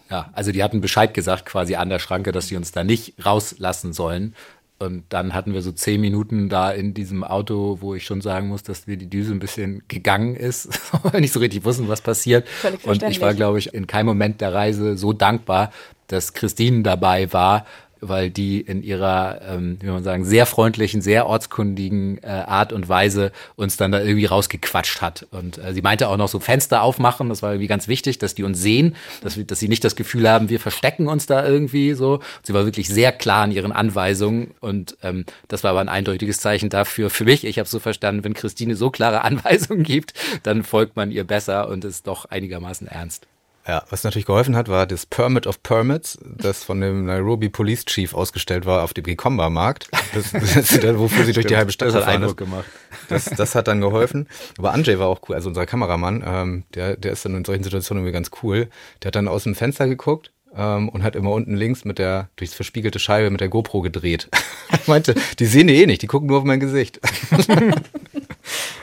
Ja, also die hatten Bescheid gesagt quasi an der Schranke, dass sie uns da nicht rauslassen sollen. Und dann hatten wir so zehn Minuten da in diesem Auto, wo ich schon sagen muss, dass mir die Düse ein bisschen gegangen ist, weil wir nicht so richtig wussten, was passiert. Und ich war, glaube ich, in keinem Moment der Reise so dankbar, dass Christine dabei war, weil die in ihrer, ähm, wie man sagen, sehr freundlichen, sehr ortskundigen äh, Art und Weise uns dann da irgendwie rausgequatscht hat. Und äh, sie meinte auch noch so Fenster aufmachen, das war irgendwie ganz wichtig, dass die uns sehen, dass, wir, dass sie nicht das Gefühl haben, wir verstecken uns da irgendwie so. Sie war wirklich sehr klar in ihren Anweisungen und ähm, das war aber ein eindeutiges Zeichen dafür für mich. Ich habe so verstanden, wenn Christine so klare Anweisungen gibt, dann folgt man ihr besser und ist doch einigermaßen ernst. Ja, was natürlich geholfen hat, war das Permit of Permits, das von dem Nairobi Police Chief ausgestellt war auf dem Gikomba-Markt, das, das, wofür sie durch die halbe Stadt das hat Eindruck gemacht. Das, das hat dann geholfen. Aber Anjay war auch cool, also unser Kameramann, ähm, der, der ist dann in solchen Situationen irgendwie ganz cool. Der hat dann aus dem Fenster geguckt ähm, und hat immer unten links mit der, durchs verspiegelte Scheibe mit der GoPro gedreht. Ich meinte, die sehen die eh nicht, die gucken nur auf mein Gesicht.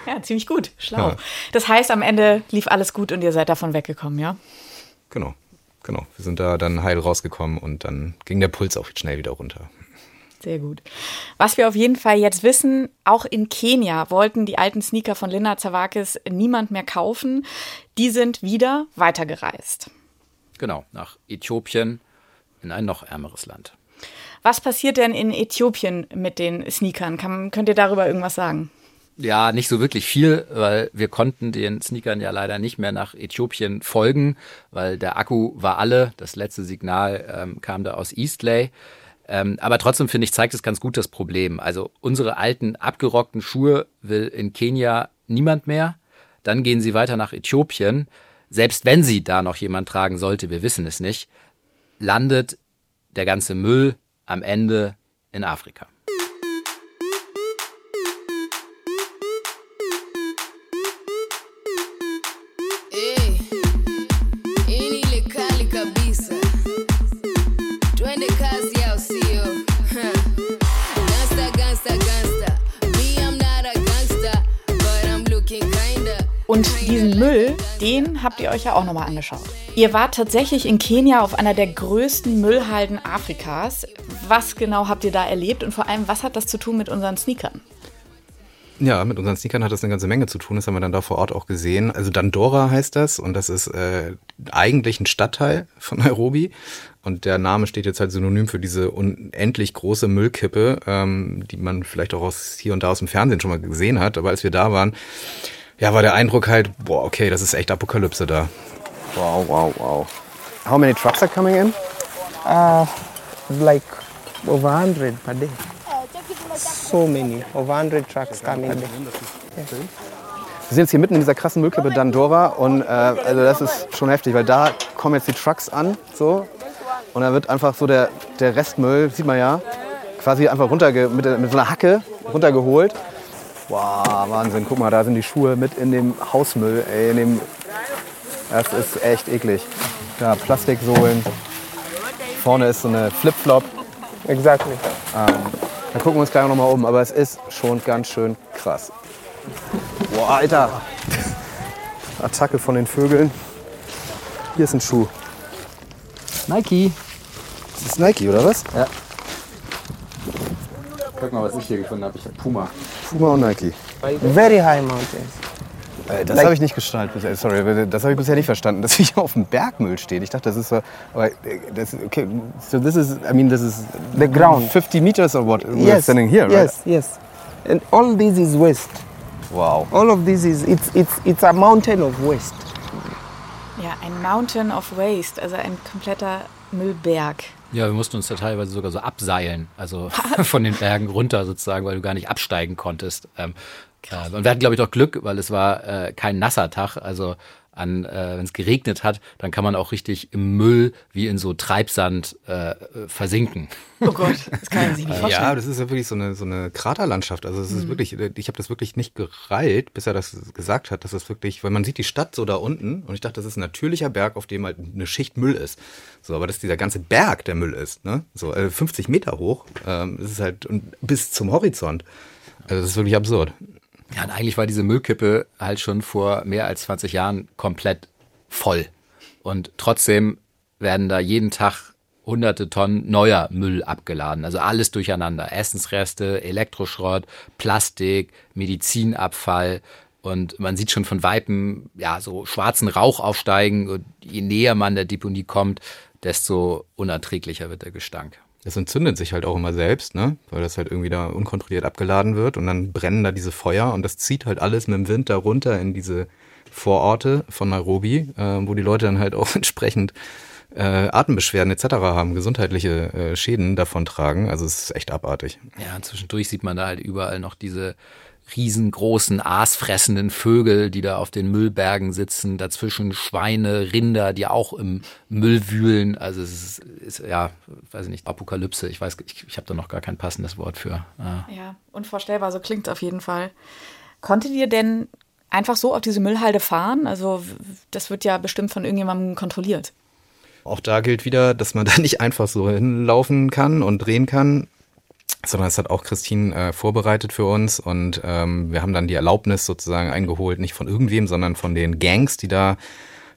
Ja, ziemlich gut. Schlau. Ja. Das heißt, am Ende lief alles gut und ihr seid davon weggekommen, ja? Genau. genau, wir sind da dann heil rausgekommen und dann ging der Puls auch schnell wieder runter. Sehr gut. Was wir auf jeden Fall jetzt wissen, auch in Kenia wollten die alten Sneaker von Linda Zawakis niemand mehr kaufen. Die sind wieder weitergereist. Genau, nach Äthiopien in ein noch ärmeres Land. Was passiert denn in Äthiopien mit den Sneakern? Kann, könnt ihr darüber irgendwas sagen? Ja, nicht so wirklich viel, weil wir konnten den Sneakern ja leider nicht mehr nach Äthiopien folgen, weil der Akku war alle. Das letzte Signal ähm, kam da aus Eastlay. Ähm, aber trotzdem finde ich, zeigt es ganz gut das Problem. Also unsere alten abgerockten Schuhe will in Kenia niemand mehr. Dann gehen sie weiter nach Äthiopien. Selbst wenn sie da noch jemand tragen sollte, wir wissen es nicht, landet der ganze Müll am Ende in Afrika. Und diesen Müll, den habt ihr euch ja auch nochmal angeschaut. Ihr wart tatsächlich in Kenia auf einer der größten Müllhalden Afrikas. Was genau habt ihr da erlebt und vor allem, was hat das zu tun mit unseren Sneakern? Ja, mit unseren Sneakern hat das eine ganze Menge zu tun. Das haben wir dann da vor Ort auch gesehen. Also Dandora heißt das und das ist äh, eigentlich ein Stadtteil von Nairobi. Und der Name steht jetzt halt synonym für diese unendlich große Müllkippe, ähm, die man vielleicht auch aus hier und da aus dem Fernsehen schon mal gesehen hat. Aber als wir da waren, ja, war der Eindruck halt, boah, okay, das ist echt Apokalypse da. Wow, wow, wow. How many trucks are coming in? Uh, like over 100 per day. So many, over 100 trucks coming there. Wir sind jetzt hier mitten in dieser krassen Müllkippe Dandora und äh, also das ist schon heftig, weil da kommen jetzt die Trucks an, so und da wird einfach so der, der Restmüll, sieht man ja, quasi einfach runterge mit, mit so einer Hacke runtergeholt. Wow, Wahnsinn, guck mal, da sind die Schuhe mit in dem Hausmüll, ey, in dem, das ist echt eklig. Da Plastiksohlen, vorne ist so eine Flipflop. Exactly. Ähm, da gucken wir uns gleich noch mal um, aber es ist schon ganz schön krass. Boah, Alter. Attacke von den Vögeln. Hier ist ein Schuh. Nike. Das ist Nike, oder was? Ja. Guck mal, was ich hier gefunden habe. Ich habe Puma. Puma und Nike. Very high mountains. Äh, das habe ich nicht gestaltet bisher. Sorry, das habe ich bisher nicht verstanden, dass hier auf dem Bergmüll steht. Ich dachte, das ist so. Aber äh, das, okay, so this is, I mean, this is The ground. 50 meters or what? We're yes, standing here, right? yes, yes. And all this is waste. Wow. All of this is it's it's it's a mountain of waste. Ja, ein Mountain of Waste, also ein kompletter Müllberg. Ja, wir mussten uns da teilweise sogar so abseilen, also von den Bergen runter sozusagen, weil du gar nicht absteigen konntest. Ähm, äh, und wir hatten, glaube ich, doch Glück, weil es war äh, kein nasser Tag. Also an, äh, wenn es geregnet hat, dann kann man auch richtig im Müll wie in so Treibsand äh, äh, versinken. Oh Gott, das kann man sich nicht vorstellen. Ja, das ist ja wirklich so eine, so eine Kraterlandschaft. Also es ist Mhm. wirklich, ich habe das wirklich nicht gereilt, bis er das gesagt hat, dass das wirklich, weil man sieht die Stadt so da unten und ich dachte, das ist ein natürlicher Berg, auf dem halt eine Schicht Müll ist. So, aber dass dieser ganze Berg der Müll ist, ne? So äh, 50 Meter hoch, ähm, das ist halt und bis zum Horizont. Also das ist wirklich absurd. Ja, und eigentlich war diese Müllkippe halt schon vor mehr als 20 Jahren komplett voll. Und trotzdem werden da jeden Tag hunderte Tonnen neuer Müll abgeladen. Also alles durcheinander. Essensreste, Elektroschrott, Plastik, Medizinabfall. Und man sieht schon von Weitem, ja, so schwarzen Rauch aufsteigen. Und je näher man der Deponie kommt, desto unerträglicher wird der Gestank. Das entzündet sich halt auch immer selbst, ne? Weil das halt irgendwie da unkontrolliert abgeladen wird und dann brennen da diese Feuer und das zieht halt alles mit dem Wind da runter in diese Vororte von Nairobi, äh, wo die Leute dann halt auch entsprechend äh, Atembeschwerden etc. haben, gesundheitliche äh, Schäden davon tragen. Also es ist echt abartig. Ja, zwischendurch sieht man da halt überall noch diese riesengroßen, aasfressenden Vögel, die da auf den Müllbergen sitzen, dazwischen Schweine, Rinder, die auch im Müll wühlen. Also es ist, ist ja, weiß ich nicht, Apokalypse. Ich weiß, ich, ich habe da noch gar kein passendes Wort für. Ja. Ja, unvorstellbar, so klingt es auf jeden Fall. Konntet ihr denn einfach so auf diese Müllhalde fahren? Also das wird ja bestimmt von irgendjemandem kontrolliert. Auch da gilt wieder, dass man da nicht einfach so hinlaufen kann und drehen kann, sondern es hat auch Christine äh, vorbereitet für uns und ähm, wir haben dann die Erlaubnis sozusagen eingeholt, nicht von irgendwem, sondern von den Gangs, die da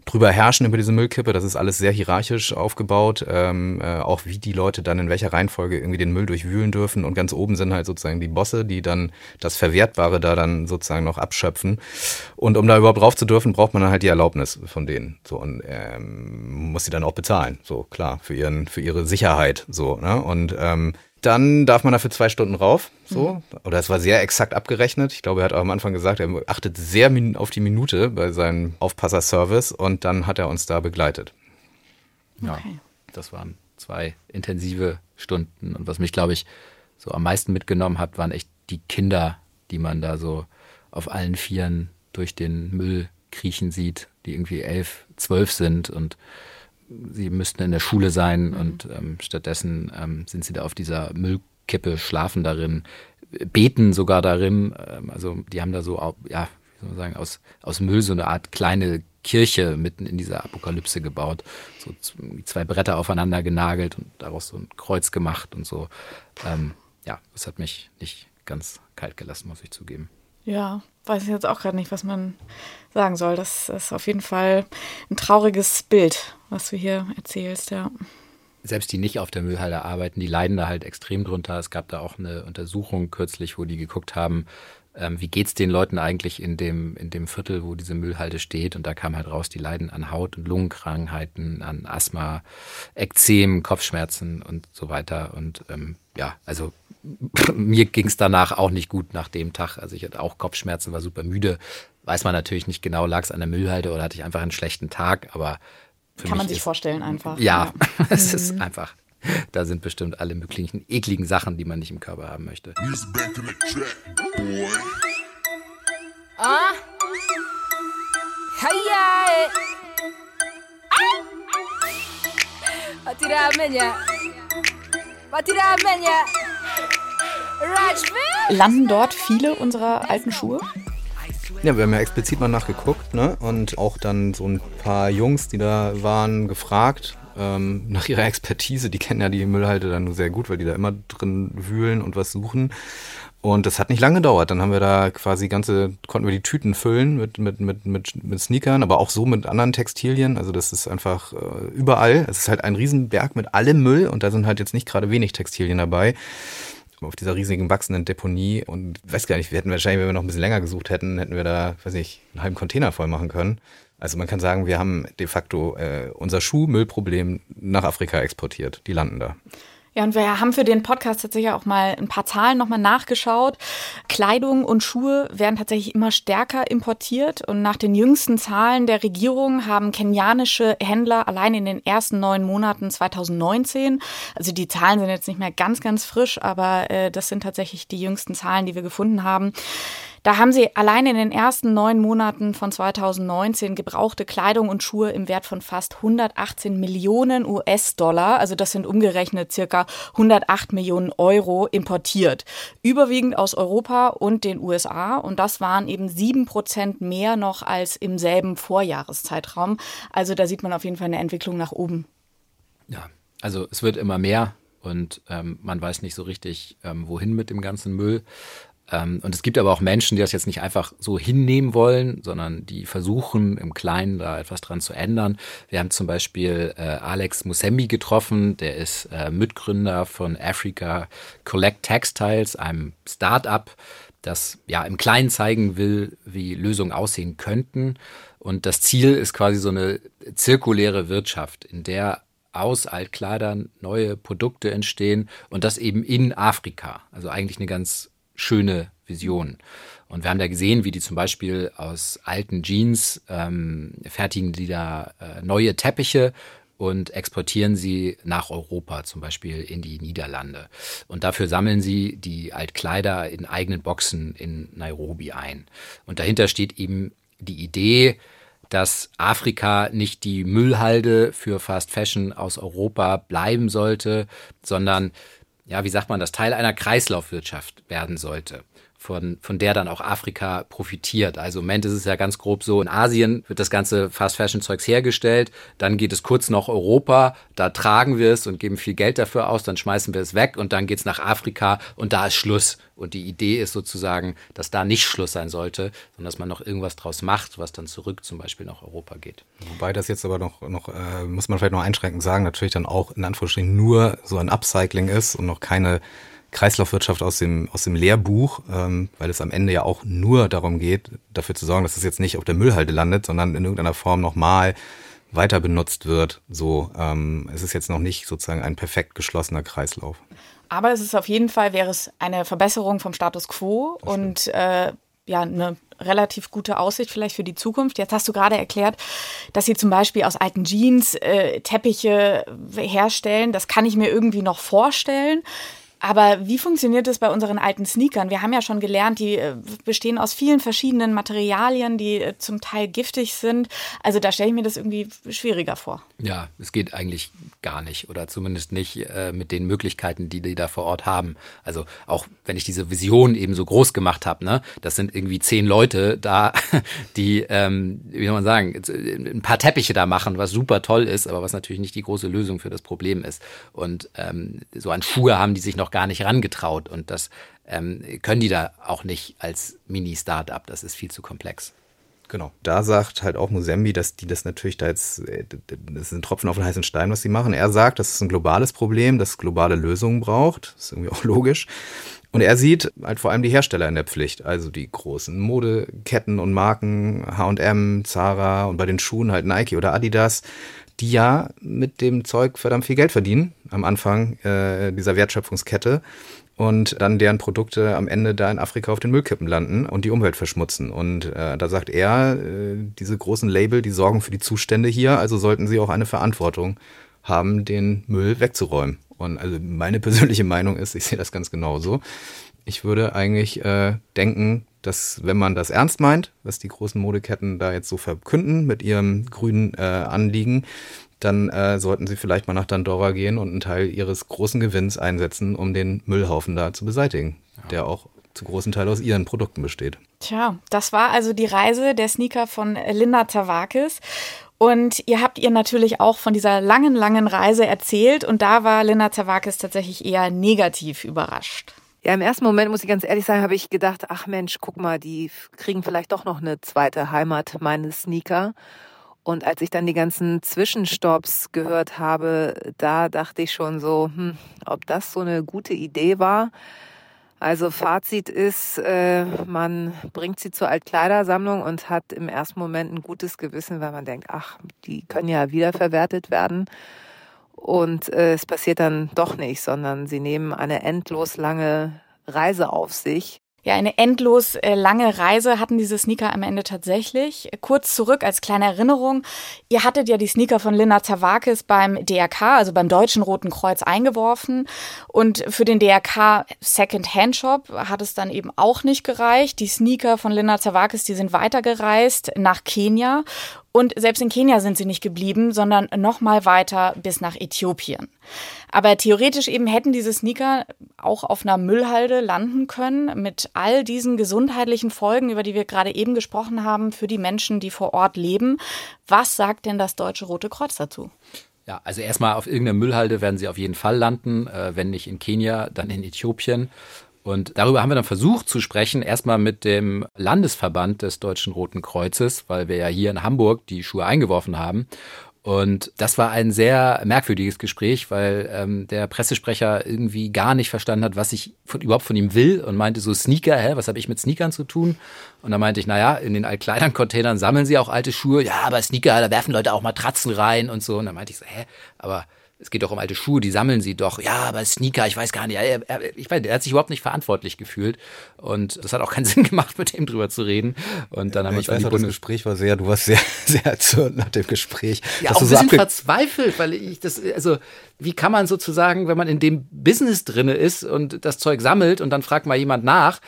drüber herrschen über diese Müllkippe. Das ist alles sehr hierarchisch aufgebaut. Ähm, äh, auch wie die Leute dann in welcher Reihenfolge irgendwie den Müll durchwühlen dürfen. Und ganz oben sind halt sozusagen die Bosse, die dann das Verwertbare da dann sozusagen noch abschöpfen. Und um da überhaupt drauf zu dürfen, braucht man dann halt die Erlaubnis von denen. So und ähm, muss sie dann auch bezahlen. So klar für ihren für ihre Sicherheit. So ne und ähm, dann darf man dafür zwei Stunden rauf. So. Mhm. Oder es war sehr exakt abgerechnet. Ich glaube, er hat auch am Anfang gesagt, er achtet sehr auf die Minute bei seinem Aufpasserservice und dann hat er uns da begleitet. Ja, okay. das waren zwei intensive Stunden. Und was mich, glaube ich, so am meisten mitgenommen hat, waren echt die Kinder, die man da so auf allen Vieren durch den Müll kriechen sieht, die irgendwie elf, zwölf sind und sie müssten in der Schule sein mhm. und ähm, stattdessen ähm, sind sie da auf dieser Müllkippe, schlafen darin, beten sogar darin. Ähm, also die haben da so, ja, wie soll man sagen, aus, aus Müll so eine Art kleine Kirche mitten in dieser Apokalypse gebaut. So zwei Bretter aufeinander genagelt und daraus so ein Kreuz gemacht und so. Ähm, ja, das hat mich nicht ganz kalt gelassen, muss ich zugeben. Ja, weiß ich jetzt auch gerade nicht, was man sagen soll. Das ist auf jeden Fall ein trauriges Bild, was du hier erzählst, ja. Selbst die nicht auf der Müllhalde arbeiten, die leiden da halt extrem drunter. Es gab da auch eine Untersuchung kürzlich, wo die geguckt haben, ähm, wie es den Leuten eigentlich in dem, in dem Viertel, wo diese Müllhalde steht. Und da kam halt raus, die leiden an Haut- und Lungenkrankheiten, an Asthma, Ekzem, Kopfschmerzen und so weiter. Und ähm, ja, also mir ging es danach auch nicht gut nach dem Tag. Also ich hatte auch Kopfschmerzen, war super müde. Weiß man natürlich nicht genau, lag es an der Müllhalde oder hatte ich einfach einen schlechten Tag, aber kann man sich ist, vorstellen einfach. Ja, ja. es ist mhm. einfach. Da sind bestimmt alle möglichen ekligen Sachen, die man nicht im Körper haben möchte. Ah. Hey, Batiramenya. Batiramenya. Landen dort viele unserer alten Schuhe? Ja, wir haben ja explizit mal nachgeguckt ne? und auch dann so ein paar Jungs, die da waren, gefragt ähm, nach ihrer Expertise. Die kennen ja die Müllhalde dann sehr gut, weil die da immer drin wühlen und was suchen. Und das hat nicht lange gedauert. Dann haben wir da quasi ganze, konnten wir die Tüten füllen mit, mit, mit, mit, mit Sneakern, aber auch so mit anderen Textilien. Also das ist einfach äh, überall. Es ist halt ein Riesenberg mit allem Müll und da sind halt jetzt nicht gerade wenig Textilien dabei auf dieser riesigen wachsenden Deponie und weiß gar nicht, wir hätten wahrscheinlich, wenn wir noch ein bisschen länger gesucht hätten, hätten wir da, weiß nicht, einen halben Container voll machen können. Also man kann sagen, wir haben de facto äh, unser Schuhmüllproblem nach Afrika exportiert. Die landen da. Ja, und wir haben für den Podcast tatsächlich auch mal ein paar Zahlen nochmal nachgeschaut. Kleidung und Schuhe werden tatsächlich immer stärker importiert. Und nach den jüngsten Zahlen der Regierung haben kenianische Händler allein in den ersten neun Monaten 2019, also die Zahlen sind jetzt nicht mehr ganz, ganz frisch, aber äh, das sind tatsächlich die jüngsten Zahlen, die wir gefunden haben, da haben sie allein in den ersten neun Monaten von 2019 gebrauchte Kleidung und Schuhe im Wert von fast 118 Millionen US-Dollar, also das sind umgerechnet circa 108 Millionen Euro importiert. Überwiegend aus Europa und den USA und das waren eben sieben Prozent mehr noch als im selben Vorjahreszeitraum. Also da sieht man auf jeden Fall eine Entwicklung nach oben. Ja, also es wird immer mehr und ähm, man weiß nicht so richtig, ähm, wohin mit dem ganzen Müll. Ähm, und es gibt aber auch Menschen, die das jetzt nicht einfach so hinnehmen wollen, sondern die versuchen im Kleinen da etwas dran zu ändern. Wir haben zum Beispiel äh, Alex Musembi getroffen, der ist äh, Mitgründer von Africa Collect Textiles, einem Start-up, das ja im Kleinen zeigen will, wie Lösungen aussehen könnten. Und das Ziel ist quasi so eine zirkuläre Wirtschaft, in der aus Altkleidern neue Produkte entstehen und das eben in Afrika. Also eigentlich eine ganz schöne Vision. Und wir haben da gesehen, wie die zum Beispiel aus alten Jeans ähm, fertigen die da äh, neue Teppiche und exportieren sie nach Europa, zum Beispiel in die Niederlande. Und dafür sammeln sie die Altkleider in eigenen Boxen in Nairobi ein. Und dahinter steht eben die Idee, dass Afrika nicht die Müllhalde für Fast Fashion aus Europa bleiben sollte, sondern ja, wie sagt man das, Teil einer Kreislaufwirtschaft werden sollte. Von, von der dann auch Afrika profitiert. Also im Moment ist es ja ganz grob so, in Asien wird das ganze Fast Fashion Zeugs hergestellt, dann geht es kurz nach Europa, da tragen wir es und geben viel Geld dafür aus, dann schmeißen wir es weg und dann geht es nach Afrika und da ist Schluss. Und die Idee ist sozusagen, dass da nicht Schluss sein sollte, sondern dass man noch irgendwas draus macht, was dann zurück zum Beispiel nach Europa geht. Wobei das jetzt aber noch, noch äh, muss man vielleicht noch einschränkend sagen, natürlich dann auch in Anführungsstrichen nur so ein Upcycling ist und noch keine Kreislaufwirtschaft aus dem, aus dem Lehrbuch, ähm, weil es am Ende ja auch nur darum geht, dafür zu sorgen, dass es jetzt nicht auf der Müllhalde landet, sondern in irgendeiner Form nochmal weiter benutzt wird. So, ähm, es ist jetzt noch nicht sozusagen ein perfekt geschlossener Kreislauf. Aber es ist auf jeden Fall, wäre es eine Verbesserung vom Status quo und äh, ja, eine relativ gute Aussicht vielleicht für die Zukunft. Jetzt hast du gerade erklärt, dass sie zum Beispiel aus alten Jeans äh, Teppiche herstellen. Das kann ich mir irgendwie noch vorstellen. Aber wie funktioniert das bei unseren alten Sneakern? Wir haben ja schon gelernt, die äh, bestehen aus vielen verschiedenen Materialien, die äh, zum Teil giftig sind. Also da stelle ich mir das irgendwie schwieriger vor. Ja, es geht eigentlich gar nicht oder zumindest nicht äh, mit den Möglichkeiten, die die da vor Ort haben. Also auch wenn ich diese Vision eben so groß gemacht habe, ne, das sind irgendwie zehn Leute da, die, ähm, wie soll man sagen, ein paar Teppiche da machen, was super toll ist, aber was natürlich nicht die große Lösung für das Problem ist. Und ähm, so an Schuhe haben die sich noch gar nicht rangetraut und das ähm, können die da auch nicht als Mini-Startup. Das ist viel zu komplex. Genau. Da sagt halt auch Musembi, dass die das natürlich da jetzt, äh, das ist ein Tropfen auf den heißen Stein, was sie machen. Er sagt, das ist ein globales Problem, das globale Lösungen braucht. Das ist irgendwie auch logisch. Und er sieht halt vor allem die Hersteller in der Pflicht, also die großen Modeketten und Marken, H&M, Zara und bei den Schuhen halt Nike oder Adidas, die ja mit dem Zeug verdammt viel Geld verdienen am Anfang äh, dieser Wertschöpfungskette und dann deren Produkte am Ende da in Afrika auf den Müllkippen landen und die Umwelt verschmutzen. Und äh, da sagt er, äh, diese großen Label, die sorgen für die Zustände hier, also sollten sie auch eine Verantwortung haben, den Müll wegzuräumen. Und also meine persönliche Meinung ist, ich sehe das ganz genauso. Ich würde eigentlich äh, denken, dass wenn man das ernst meint, was die großen Modeketten da jetzt so verkünden mit ihrem grünen äh, Anliegen, dann äh, sollten sie vielleicht mal nach Dandora gehen und einen Teil ihres großen Gewinns einsetzen, um den Müllhaufen da zu beseitigen, ja. der auch zu großen Teil aus ihren Produkten besteht. Tja, das war also die Reise der Sneaker von Linda Tavakis. Und ihr habt ihr natürlich auch von dieser langen, langen Reise erzählt und da war Linda Tavakis tatsächlich eher negativ überrascht. Ja, im ersten Moment muss ich ganz ehrlich sagen, habe ich gedacht, ach Mensch, guck mal, die kriegen vielleicht doch noch eine zweite Heimat, meine Sneaker. Und als ich dann die ganzen Zwischenstopps gehört habe, da dachte ich schon so, hm, ob das so eine gute Idee war. Also Fazit ist, äh, man bringt sie zur Altkleidersammlung und hat im ersten Moment ein gutes Gewissen, weil man denkt, ach, die können ja wiederverwertet werden. Und äh, es passiert dann doch nicht, sondern sie nehmen eine endlos lange Reise auf sich ja, eine endlos äh, lange Reise hatten diese Sneaker am Ende tatsächlich. Kurz zurück als kleine Erinnerung. Ihr hattet ja die Sneaker von Linda Zawakis beim DRK, also beim Deutschen Roten Kreuz, eingeworfen. Und für den DRK Second Hand Shop hat es dann eben auch nicht gereicht. Die Sneaker von Linda Zawakis, die sind weitergereist nach Kenia. Und selbst in Kenia sind sie nicht geblieben, sondern noch mal weiter bis nach Äthiopien. Aber theoretisch eben hätten diese Sneaker auch auf einer Müllhalde landen können mit all diesen gesundheitlichen Folgen, über die wir gerade eben gesprochen haben, für die Menschen, die vor Ort leben. Was sagt denn das Deutsche Rote Kreuz dazu? Ja, also erstmal auf irgendeiner Müllhalde werden sie auf jeden Fall landen, äh, wenn nicht in Kenia, dann in Äthiopien. Und darüber haben wir dann versucht zu sprechen, erstmal mit dem Landesverband des Deutschen Roten Kreuzes, weil wir ja hier in Hamburg die Schuhe eingeworfen haben. Und das war ein sehr merkwürdiges Gespräch, weil ähm, der Pressesprecher irgendwie gar nicht verstanden hat, was ich von, überhaupt von ihm will und meinte so Sneaker, hä, was habe ich mit Sneakern zu tun? Und dann meinte ich, naja, in den Altkleidern-Containern sammeln sie auch alte Schuhe. Ja, aber Sneaker, da werfen Leute auch Matratzen rein und so. Und dann meinte ich so, hä, aber es geht doch um alte Schuhe, die sammeln sie doch. Ja, aber Sneaker, ich weiß gar nicht. Er, er, ich weiß, er hat sich überhaupt nicht verantwortlich gefühlt. Und das hat auch keinen Sinn gemacht, mit ihm drüber zu reden. Und dann haben wir uns weiß, das Gespräch war sehr, du warst sehr, sehr erzürnt nach dem Gespräch. Ja, auch ein bisschen so verzweifelt, weil ich das, also, wie kann man sozusagen, wenn man in dem Business drinne ist und das Zeug sammelt und dann fragt mal jemand nach,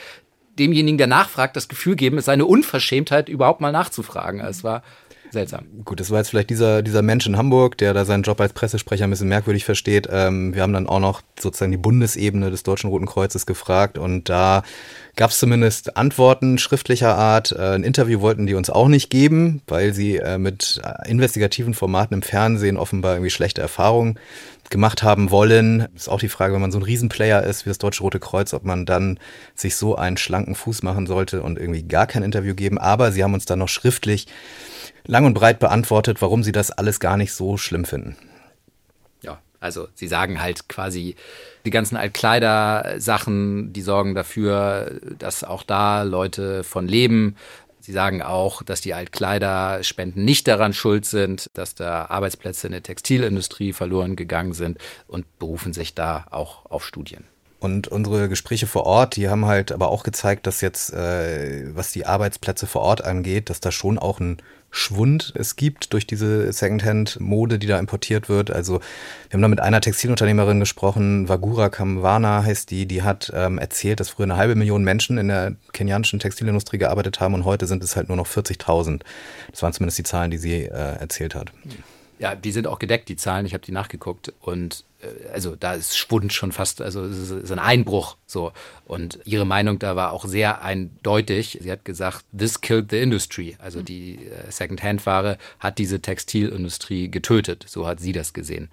demjenigen, der nachfragt, das Gefühl geben, es sei eine Unverschämtheit, überhaupt mal nachzufragen. Es war seltsam. Gut, das war jetzt vielleicht dieser, dieser Mensch in Hamburg, der da seinen Job als Pressesprecher ein bisschen merkwürdig versteht. Ähm, wir haben dann auch noch sozusagen die Bundesebene des Deutschen Roten Kreuzes gefragt und da gab es zumindest Antworten schriftlicher Art. Äh, ein Interview wollten die uns auch nicht geben, weil sie äh, mit äh, investigativen Formaten im Fernsehen offenbar irgendwie schlechte Erfahrungen gemacht haben wollen. Ist auch die Frage, wenn man so ein Riesenplayer ist wie das Deutsche Rote Kreuz, ob man dann sich so einen schlanken Fuß machen sollte und irgendwie gar kein Interview geben. Aber sie haben uns dann noch schriftlich lang und breit beantwortet, warum sie das alles gar nicht so schlimm finden. Ja, also sie sagen halt quasi, die ganzen Altkleider-Sachen, die sorgen dafür, dass auch da Leute von leben. Sie sagen auch, dass die Altkleiderspenden nicht daran schuld sind, dass da Arbeitsplätze in der Textilindustrie verloren gegangen sind und berufen sich da auch auf Studien. Und unsere Gespräche vor Ort, die haben halt aber auch gezeigt, dass jetzt, äh, was die Arbeitsplätze vor Ort angeht, dass da schon auch ein Schwund es gibt durch diese Secondhand-Mode, die da importiert wird. Also wir haben da mit einer Textilunternehmerin gesprochen, Wagura Kamwana heißt die, die hat ähm, erzählt, dass früher eine halbe Million Menschen in der kenianischen Textilindustrie gearbeitet haben und heute sind es halt nur noch 40.000. Das waren zumindest die Zahlen, die sie äh, erzählt hat. Ja, die sind auch gedeckt, die Zahlen. Ich habe die nachgeguckt und also da ist Schwund schon fast, also es ist ein Einbruch so. Und ihre Meinung da war auch sehr eindeutig. Sie hat gesagt, this killed the industry. Also die äh, Second-Hand-Ware hat diese Textilindustrie getötet. So hat sie das gesehen.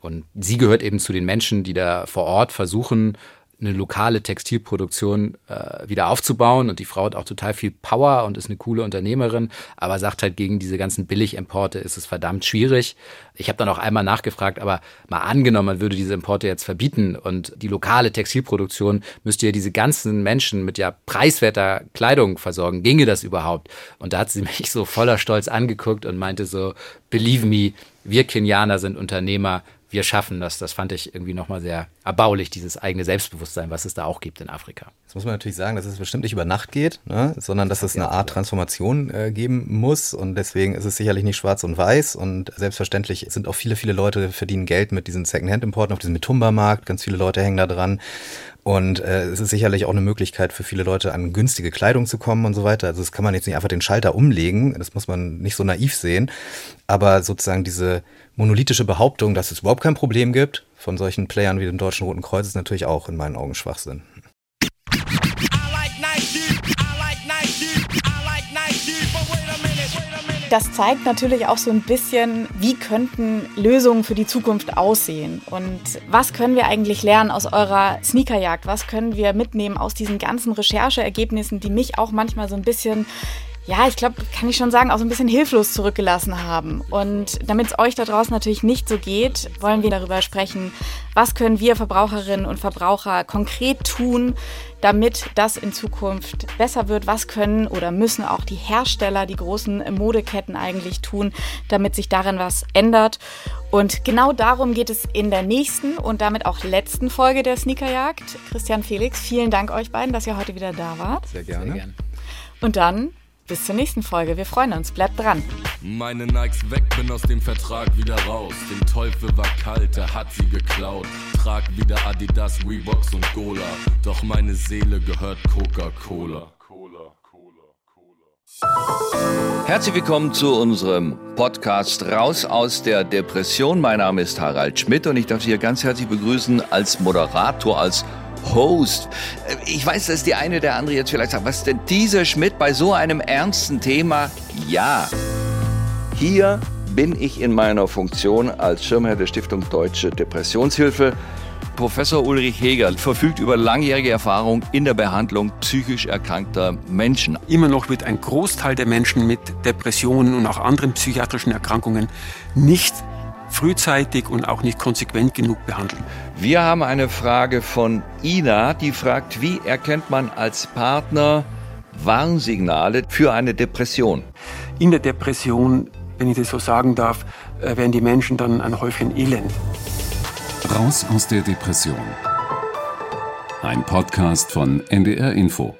Und sie gehört eben zu den Menschen, die da vor Ort versuchen, eine lokale Textilproduktion äh, wieder aufzubauen. Und die Frau hat auch total viel Power und ist eine coole Unternehmerin, aber sagt halt, gegen diese ganzen Billigimporte ist es verdammt schwierig. Ich habe dann auch einmal nachgefragt, aber mal angenommen, man würde diese Importe jetzt verbieten und die lokale Textilproduktion müsste ja diese ganzen Menschen mit ja preiswerter Kleidung versorgen. Ginge das überhaupt? Und da hat sie mich so voller Stolz angeguckt und meinte so, believe me, wir Kenianer sind Unternehmer, wir schaffen das. Das fand ich irgendwie nochmal sehr erbaulich, dieses eigene Selbstbewusstsein, was es da auch gibt in Afrika. Das muss man natürlich sagen, dass es bestimmt nicht über Nacht geht, ne? sondern dass es eine Art Transformation äh, geben muss. Und deswegen ist es sicherlich nicht schwarz und weiß. Und selbstverständlich sind auch viele, viele Leute verdienen Geld mit diesen Secondhand-Importen auf diesem Mitumba-Markt. Ganz viele Leute hängen da dran. Und äh, es ist sicherlich auch eine Möglichkeit für viele Leute, an günstige Kleidung zu kommen und so weiter. Also das kann man jetzt nicht einfach den Schalter umlegen. Das muss man nicht so naiv sehen. Aber sozusagen diese monolithische Behauptung, dass es überhaupt kein Problem gibt, von solchen Playern wie dem Deutschen Roten Kreuz, ist natürlich auch in meinen Augen Schwachsinn. Das zeigt natürlich auch so ein bisschen, wie könnten Lösungen für die Zukunft aussehen und was können wir eigentlich lernen aus eurer Sneakerjagd? Was können wir mitnehmen aus diesen ganzen Rechercheergebnissen, die mich auch manchmal so ein bisschen ja, ich glaube, kann ich schon sagen, auch so ein bisschen hilflos zurückgelassen haben. Und damit es euch da draußen natürlich nicht so geht, wollen wir darüber sprechen, was können wir Verbraucherinnen und Verbraucher konkret tun, damit das in Zukunft besser wird. Was können oder müssen auch die Hersteller, die großen Modeketten eigentlich tun, damit sich darin was ändert. Und genau darum geht es in der nächsten und damit auch letzten Folge der Sneakerjagd. Christian Felix, vielen Dank euch beiden, dass ihr heute wieder da wart. Sehr gerne. Sehr gerne. Und dann bis zur nächsten Folge. Wir freuen uns. Bleibt dran. Meine Nikes weg, bin aus dem Vertrag wieder raus. Dem Teufel war kalt, er hat sie geklaut. Trag wieder Adidas, Reeboks und Gola. Doch meine Seele gehört Coca-Cola. Herzlich willkommen zu unserem Podcast Raus aus der Depression. Mein Name ist Harald Schmidt und ich darf Sie hier ganz herzlich begrüßen als Moderator, als Host. Ich weiß, dass die eine der andere jetzt vielleicht sagt, was denn dieser Schmidt bei so einem ernsten Thema? Ja, hier bin ich in meiner Funktion als Schirmherr der Stiftung Deutsche Depressionshilfe. Professor Ulrich Heger verfügt über langjährige Erfahrung in der Behandlung psychisch erkrankter Menschen. Immer noch wird ein Großteil der Menschen mit Depressionen und auch anderen psychiatrischen Erkrankungen nicht frühzeitig und auch nicht konsequent genug behandeln. Wir haben eine Frage von Ina, die fragt, wie erkennt man als Partner Warnsignale für eine Depression? In der Depression, wenn ich das so sagen darf, äh, werden die Menschen dann ein Häufchen elend. Raus aus der Depression. Ein Podcast von NDR Info.